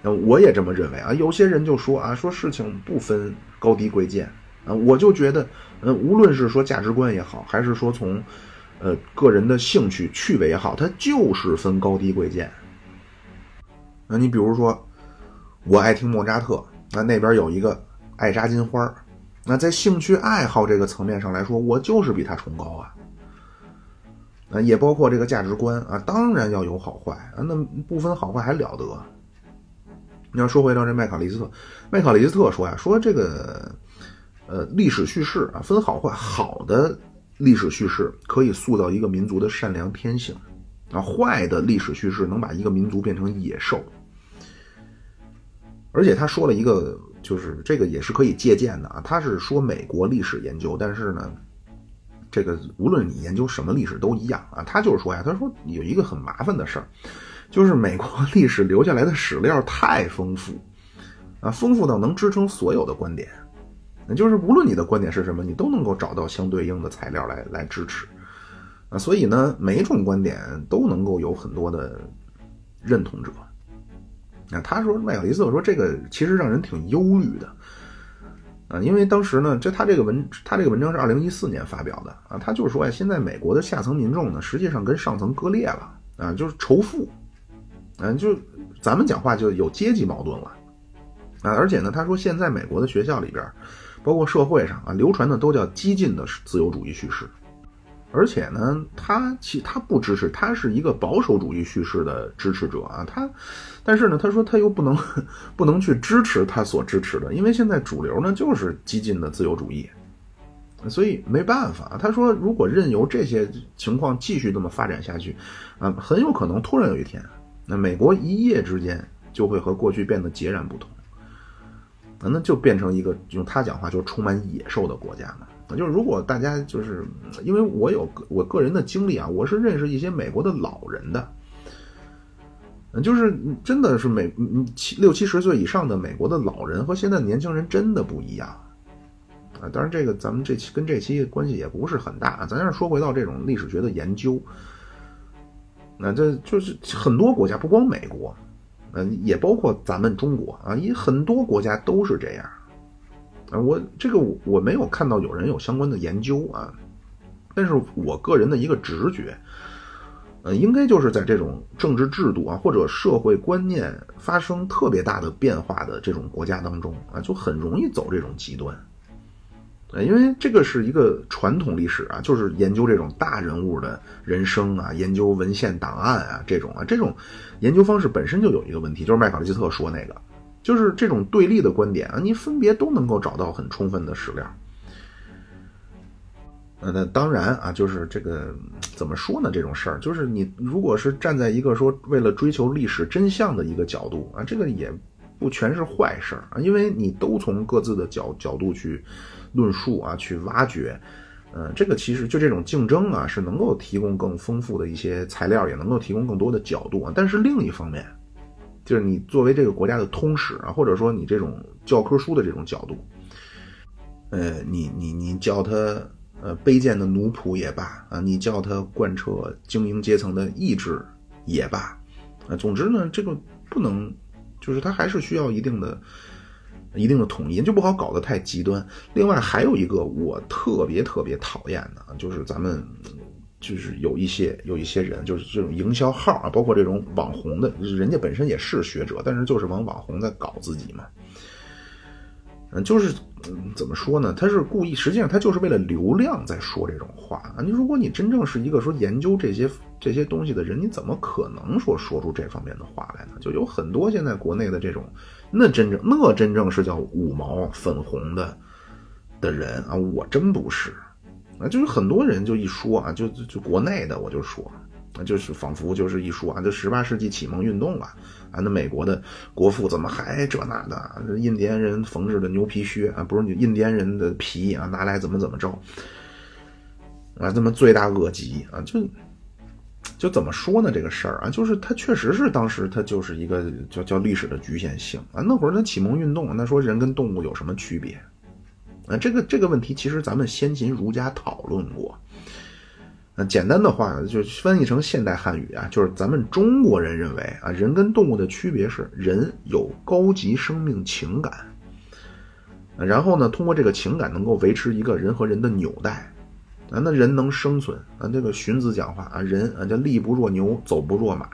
Speaker 1: 那我也这么认为啊。有些人就说啊，说事情不分高低贵贱啊。我就觉得，嗯，无论是说价值观也好，还是说从呃个人的兴趣趣味也好，它就是分高低贵贱。那你比如说，我爱听莫扎特，那那边有一个爱扎金花那在兴趣爱好这个层面上来说，我就是比他崇高啊。啊，也包括这个价值观啊，当然要有好坏啊，那不分好坏还了得？你要说回到这麦考利斯特，麦考利斯特说呀，说这个呃历史叙事啊分好坏，好的历史叙事可以塑造一个民族的善良天性啊，坏的历史叙事能把一个民族变成野兽。而且他说了一个，就是这个也是可以借鉴的啊，他是说美国历史研究，但是呢。这个无论你研究什么历史都一样啊，他就是说呀，他说有一个很麻烦的事儿，就是美国 历史留下来的史料太丰富，啊，丰富到能支撑所有的观点，那就是无论你的观点是什么，你都能够找到相对应的材料来来支持，啊，所以呢，每种观点都能够有很多的认同者，啊，他说麦克里斯特说这个其实让人挺忧虑的。啊，因为当时呢，这他这个文，他这个文章是二零一四年发表的啊，他就是说呀，现在美国的下层民众呢，实际上跟上层割裂了啊，就是仇富，嗯，就咱们讲话就有阶级矛盾了啊，而且呢，他说现在美国的学校里边，包括社会上啊，流传的都叫激进的自由主义叙事。而且呢，他其他不支持，他是一个保守主义叙事的支持者啊。他，但是呢，他说他又不能 不能去支持他所支持的，因为现在主流呢就是激进的自由主义，所以没办法。他说，如果任由这些情况继续这么发展下去，啊，很有可能突然有一天，那美国一夜之间就会和过去变得截然不同，那就变成一个用他讲话就充满野兽的国家嘛。就是如果大家就是因为我有我个人的经历啊，我是认识一些美国的老人的，就是真的是美七六七十岁以上的美国的老人和现在的年轻人真的不一样啊。当然，这个咱们这期跟这期关系也不是很大，咱要说回到这种历史学的研究，那这就是很多国家，不光美国，嗯，也包括咱们中国啊，也很多国家都是这样。啊，我这个我我没有看到有人有相关的研究啊，但是我个人的一个直觉，呃，应该就是在这种政治制度啊或者社会观念发生特别大的变化的这种国家当中啊，就很容易走这种极端，呃，因为这个是一个传统历史啊，就是研究这种大人物的人生啊，研究文献档案啊，这种啊，这种研究方式本身就有一个问题，就是麦考利斯特说那个。就是这种对立的观点啊，你分别都能够找到很充分的史料。呃，那当然啊，就是这个怎么说呢？这种事儿，就是你如果是站在一个说为了追求历史真相的一个角度啊，这个也不全是坏事儿啊，因为你都从各自的角角度去论述啊，去挖掘，呃，这个其实就这种竞争啊，是能够提供更丰富的一些材料，也能够提供更多的角度啊。但是另一方面，就是你作为这个国家的通史啊，或者说你这种教科书的这种角度，呃，你你你叫他呃卑贱的奴仆也罢啊，你叫他贯彻精英阶层的意志也罢啊，总之呢，这个不能，就是他还是需要一定的一定的统一，就不好搞得太极端。另外还有一个我特别特别讨厌的，就是咱们就是有一些有一些人，就是这种营销号啊，包括这种网红的，人家本身也是学者，但是就是往网红在搞自己嘛。嗯，就是嗯怎么说呢？他是故意，实际上他就是为了流量在说这种话啊。你如果你真正是一个说研究这些这些东西的人，你怎么可能说说出这方面的话来呢？就有很多现在国内的这种。那真正那真正是叫五毛粉红的的人啊，我真不是啊，就是很多人就一说啊，就就国内的我就说，啊，就是仿佛就是一说啊，就十八世纪启蒙运动啊，啊，那美国的国父怎么还这那的？印第安人缝制的牛皮靴啊，不是印第安人的皮啊，拿来怎么怎么着啊，这么罪大恶极啊，就。就怎么说呢？这个事儿啊，就是它确实是当时它就是一个叫叫历史的局限性啊。那会儿那启蒙运动，那说人跟动物有什么区别啊？这个这个问题其实咱们先秦儒家讨论过。那简单的话就翻译成现代汉语啊，就是咱们中国人认为啊，人跟动物的区别是人有高级生命情感，然后呢，通过这个情感能够维持一个人和人的纽带。啊，那人能生存啊？这个荀子讲话啊，人啊叫力不若牛，走不若马，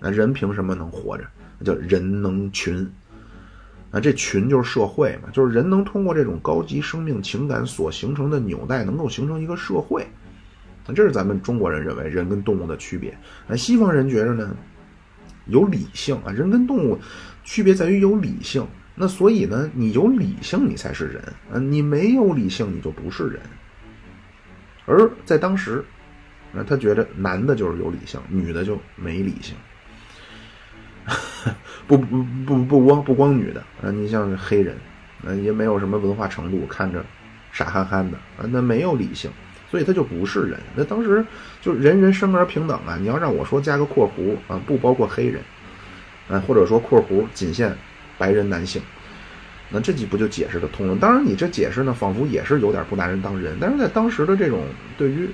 Speaker 1: 啊，人凭什么能活着？叫人能群啊，这群就是社会嘛，就是人能通过这种高级生命情感所形成的纽带，能够形成一个社会。那这是咱们中国人认为人跟动物的区别。那西方人觉着呢，有理性啊，人跟动物区别在于有理性。那所以呢，你有理性，你才是人啊，你没有理性，你就不是人。而在当时，那他觉得男的就是有理性，女的就没理性。不不不不光不光女的啊，你像黑人，啊也没有什么文化程度，看着傻憨憨的啊，那没有理性，所以他就不是人。那当时就人人生而平等啊，你要让我说加个括弧啊，不包括黑人，啊或者说括弧仅限白人男性。那这几不就解释的通了？当然，你这解释呢，仿佛也是有点不拿人当人。但是在当时的这种对于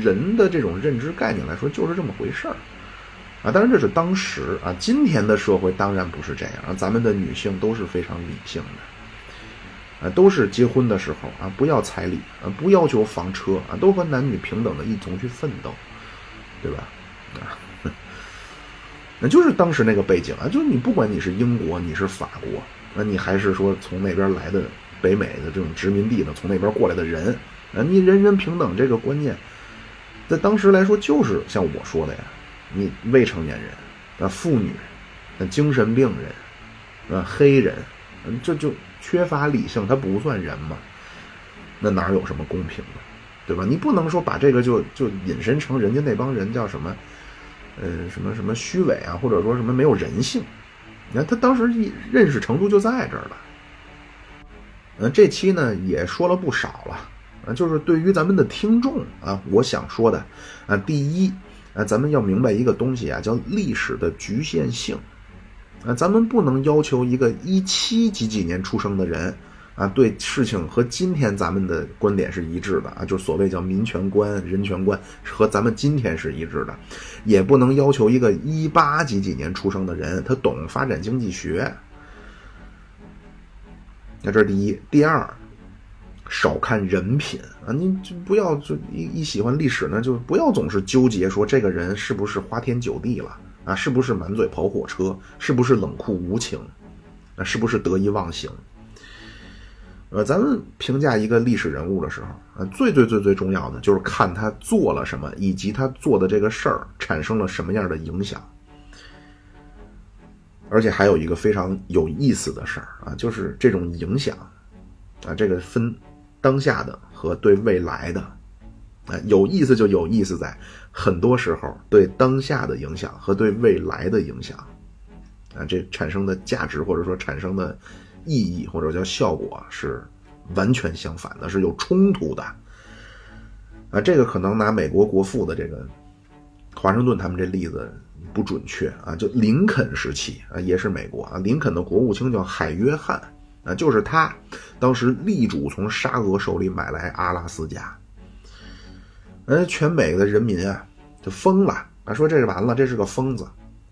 Speaker 1: 人的这种认知概念来说，就是这么回事儿啊。当然，这是当时啊。今天的社会当然不是这样啊。咱们的女性都是非常理性的啊，都是结婚的时候啊，不要彩礼啊，不要求房车啊，都和男女平等的一同去奋斗，对吧？啊，那就是当时那个背景啊。就是你不管你是英国，你是法国。那你还是说从那边来的北美的这种殖民地的，从那边过来的人，啊，你人人平等这个观念，在当时来说就是像我说的呀，你未成年人，啊，妇女，那精神病人，啊，黑人，这就缺乏理性，他不算人嘛，那哪有什么公平的，对吧？你不能说把这个就就引申成人家那帮人叫什么，呃，什么什么虚伪啊，或者说什么没有人性。你看他当时一认识程度就在这儿了。嗯，这期呢也说了不少了，啊，就是对于咱们的听众啊，我想说的啊，第一啊，咱们要明白一个东西啊，叫历史的局限性，啊，咱们不能要求一个一七几几年出生的人。啊，对事情和今天咱们的观点是一致的啊，就所谓叫民权观、人权观，和咱们今天是一致的，也不能要求一个一八几几年出生的人他懂发展经济学。那这是第一，第二，少看人品啊，你就不要就一一喜欢历史呢，就不要总是纠结说这个人是不是花天酒地了啊，是不是满嘴跑火车，是不是冷酷无情，啊，是不是得意忘形。呃，咱们评价一个历史人物的时候，啊，最最最最重要的就是看他做了什么，以及他做的这个事儿产生了什么样的影响。而且还有一个非常有意思的事儿啊，就是这种影响，啊，这个分当下的和对未来的，啊，有意思就有意思在很多时候对当下的影响和对未来的影响，啊，这产生的价值或者说产生的。意义或者叫效果是完全相反的，是有冲突的啊！这个可能拿美国国父的这个华盛顿他们这例子不准确啊。就林肯时期啊，也是美国啊，林肯的国务卿叫海约翰啊，就是他当时力主从沙俄手里买来阿拉斯加，人家，全美的人民啊就疯了啊，说这是完了，这是个疯子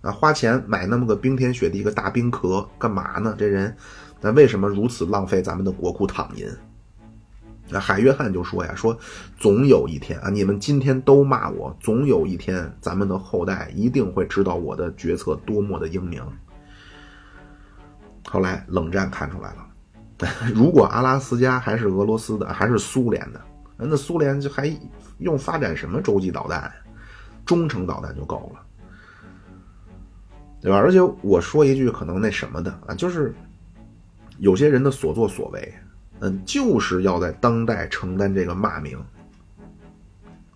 Speaker 1: 啊，花钱买那么个冰天雪地一个大冰壳干嘛呢？这人。那为什么如此浪费咱们的国库躺银？那海约翰就说呀，说总有一天啊，你们今天都骂我，总有一天咱们的后代一定会知道我的决策多么的英明。后来冷战看出来了，如果阿拉斯加还是俄罗斯的，还是苏联的，那苏联就还用发展什么洲际导弹？中程导弹就够了，对吧？而且我说一句可能那什么的啊，就是有些人的所作所为。嗯，就是要在当代承担这个骂名。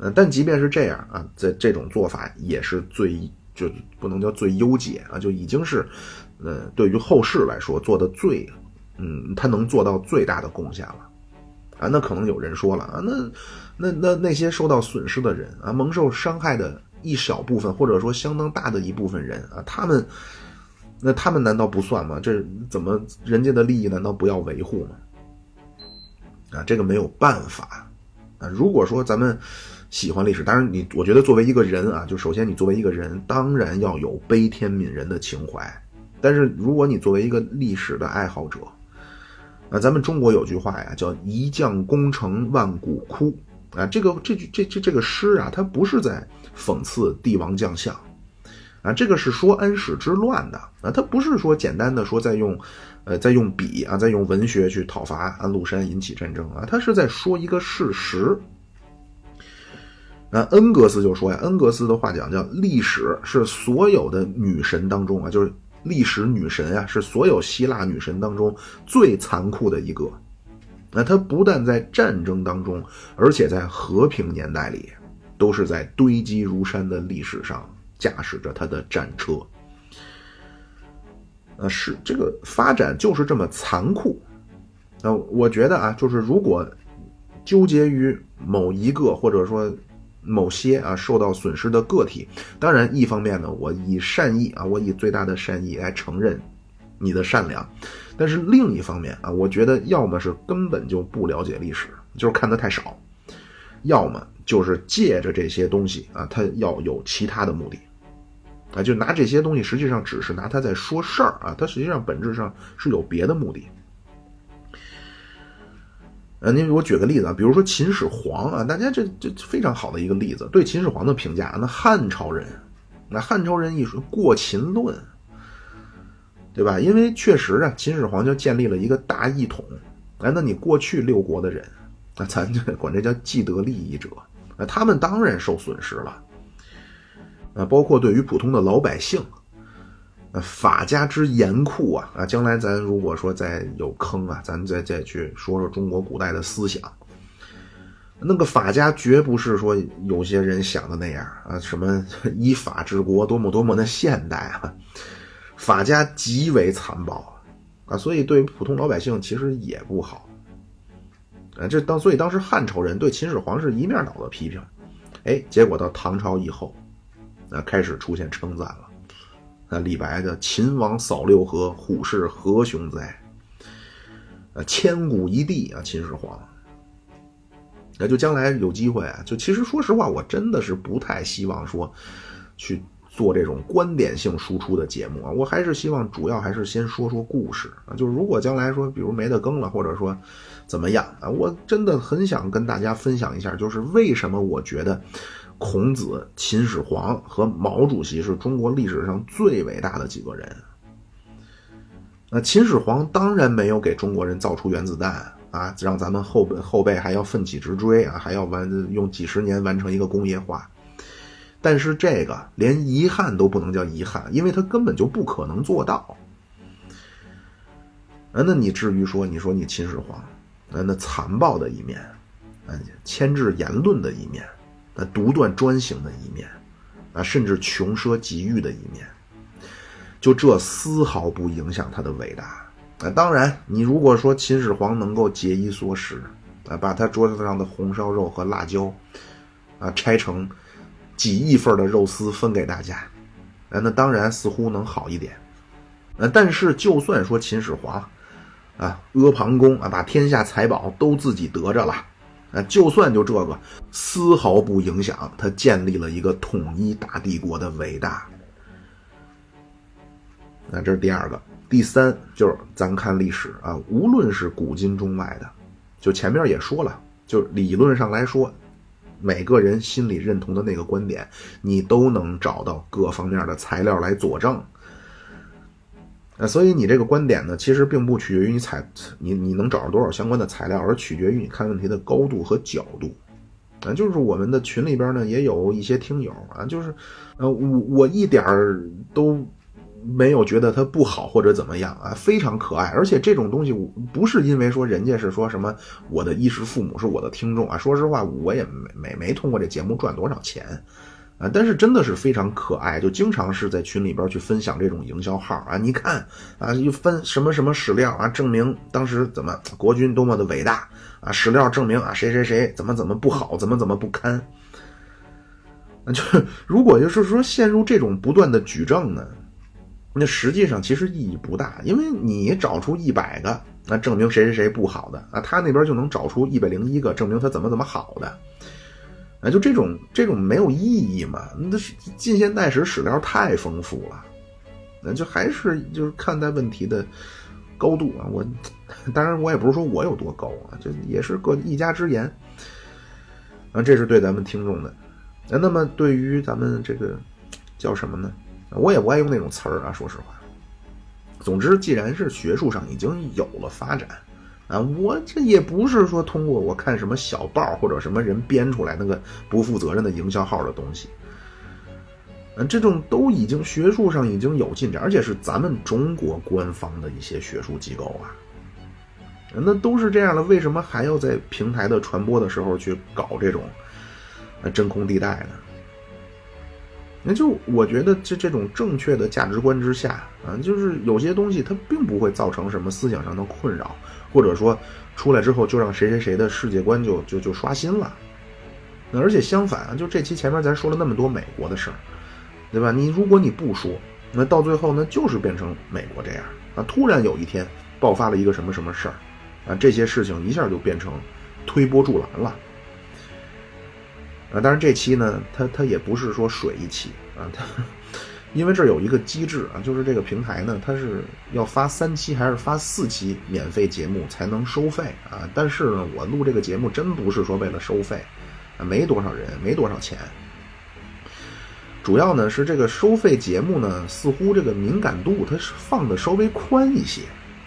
Speaker 1: 嗯，但即便是这样啊，在这种做法也是最就不能叫最优解啊，就已经是，呃，对于后世来说做的最，嗯，他能做到最大的贡献了。啊，那可能有人说了啊，那那那那些受到损失的人啊，蒙受伤害的一小部分，或者说相当大的一部分人啊，他们，那他们难道不算吗？这怎么人家的利益难道不要维护吗？啊，这个没有办法，啊，如果说咱们喜欢历史，当然你，我觉得作为一个人啊，就首先你作为一个人，当然要有悲天悯人的情怀。但是如果你作为一个历史的爱好者，啊，咱们中国有句话呀，叫“一将功成万骨枯”，啊，这个这句这这这个诗啊，它不是在讽刺帝王将相，啊，这个是说安史之乱的，啊，它不是说简单的说在用。呃，在用笔啊，在用文学去讨伐安禄山，引起战争啊，他是在说一个事实。那恩格斯就说呀，恩格斯的话讲叫历史是所有的女神当中啊，就是历史女神啊，是所有希腊女神当中最残酷的一个。那她不但在战争当中，而且在和平年代里，都是在堆积如山的历史上驾驶着她的战车。呃，是这个发展就是这么残酷。那我觉得啊，就是如果纠结于某一个或者说某些啊受到损失的个体，当然一方面呢，我以善意啊，我以最大的善意来承认你的善良，但是另一方面啊，我觉得要么是根本就不了解历史，就是看的太少；要么就是借着这些东西啊，他要有其他的目的。啊，就拿这些东西，实际上只是拿它在说事儿啊，它实际上本质上是有别的目的。呃，您我举个例子啊，比如说秦始皇啊，大家这这非常好的一个例子，对秦始皇的评价，那汉朝人，那汉朝人一说过秦论，对吧？因为确实啊，秦始皇就建立了一个大一统，哎，那你过去六国的人，那咱就管这叫既得利益者，那他们当然受损失了。啊，包括对于普通的老百姓，法家之严酷啊，啊，将来咱如果说再有坑啊，咱再再去说说中国古代的思想，那个法家绝不是说有些人想的那样啊，什么依法治国，多么多么的现代啊，法家极为残暴啊，所以对普通老百姓其实也不好，啊，这当所以当时汉朝人对秦始皇是一面倒的批评，哎，结果到唐朝以后。啊开始出现称赞了，那李白的“秦王扫六合，虎视何雄哉”，啊，千古一帝啊，秦始皇。那就将来有机会啊，就其实说实话，我真的是不太希望说去做这种观点性输出的节目啊，我还是希望主要还是先说说故事啊。就是如果将来说，比如没得更了，或者说怎么样啊，我真的很想跟大家分享一下，就是为什么我觉得。孔子、秦始皇和毛主席是中国历史上最伟大的几个人。那秦始皇当然没有给中国人造出原子弹啊，让咱们后辈后辈还要奋起直追啊，还要完用几十年完成一个工业化。但是这个连遗憾都不能叫遗憾，因为他根本就不可能做到。啊，那你至于说，你说你秦始皇，那那残暴的一面，啊，牵制言论的一面。那独断专行的一面，啊，甚至穷奢极欲的一面，就这丝毫不影响他的伟大。啊，当然，你如果说秦始皇能够节衣缩食，啊，把他桌子上的红烧肉和辣椒，啊，拆成几亿份的肉丝分给大家，啊，那当然似乎能好一点。啊，但是就算说秦始皇，啊，阿房宫啊，把天下财宝都自己得着了。啊，就算就这个，丝毫不影响他建立了一个统一大帝国的伟大。那这是第二个，第三就是咱看历史啊，无论是古今中外的，就前面也说了，就理论上来说，每个人心里认同的那个观点，你都能找到各方面的材料来佐证。那所以你这个观点呢，其实并不取决于你采你你能找着多少相关的材料，而取决于你看问题的高度和角度。啊，就是我们的群里边呢，也有一些听友啊，就是，呃，我我一点儿都没有觉得他不好或者怎么样啊，非常可爱。而且这种东西不是因为说人家是说什么我的衣食父母是我的听众啊，说实话，我也没没没通过这节目赚多少钱。啊，但是真的是非常可爱，就经常是在群里边去分享这种营销号啊。你看啊，又分什么什么史料啊，证明当时怎么国军多么的伟大啊，史料证明啊谁谁谁怎么怎么不好，怎么怎么不堪。那就如果就是说陷入这种不断的举证呢，那实际上其实意义不大，因为你找出一百个那证明谁谁谁不好的啊，他那边就能找出一百零一个证明他怎么怎么好的。啊，就这种这种没有意义嘛？那是近现代史史料太丰富了，那就还是就是看待问题的高度啊。我当然我也不是说我有多高啊，这也是个一家之言啊。这是对咱们听众的。那么对于咱们这个叫什么呢？我也不爱用那种词儿啊，说实话。总之，既然是学术上已经有了发展。啊，我这也不是说通过我看什么小报或者什么人编出来那个不负责任的营销号的东西，嗯，这种都已经学术上已经有进展，而且是咱们中国官方的一些学术机构啊，那都是这样了，为什么还要在平台的传播的时候去搞这种真空地带呢？那就我觉得这这种正确的价值观之下啊，就是有些东西它并不会造成什么思想上的困扰。或者说，出来之后就让谁谁谁的世界观就就就刷新了，那而且相反啊，就这期前面咱说了那么多美国的事儿，对吧？你如果你不说，那到最后呢，就是变成美国这样啊。突然有一天爆发了一个什么什么事儿，啊，这些事情一下就变成推波助澜了，啊。当然这期呢，它它也不是说水一期啊，它。因为这有一个机制啊，就是这个平台呢，它是要发三期还是发四期免费节目才能收费啊？但是呢，我录这个节目真不是说为了收费，啊，没多少人，没多少钱。主要呢是这个收费节目呢，似乎这个敏感度它是放的稍微宽一些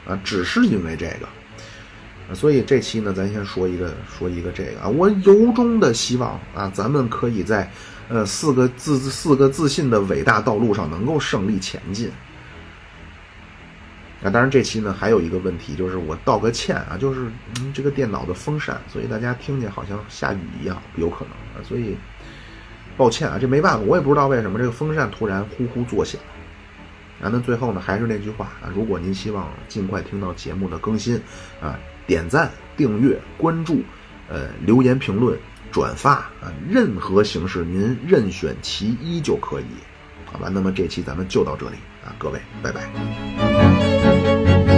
Speaker 1: 啊，只是因为这个，所以这期呢，咱先说一个说一个这个啊，我由衷的希望啊，咱们可以在。呃，四个自四个自信的伟大道路上能够胜利前进。啊，当然这期呢还有一个问题，就是我道个歉啊，就是嗯、这个电脑的风扇，所以大家听见好像下雨一样，有可能啊，所以抱歉啊，这没办法，我也不知道为什么这个风扇突然呼呼作响。啊，那最后呢还是那句话啊，如果您希望尽快听到节目的更新啊，点赞、订阅、关注，呃，留言评论。转发啊，任何形式您任选其一就可以，好吧？那么这期咱们就到这里啊，各位，拜拜。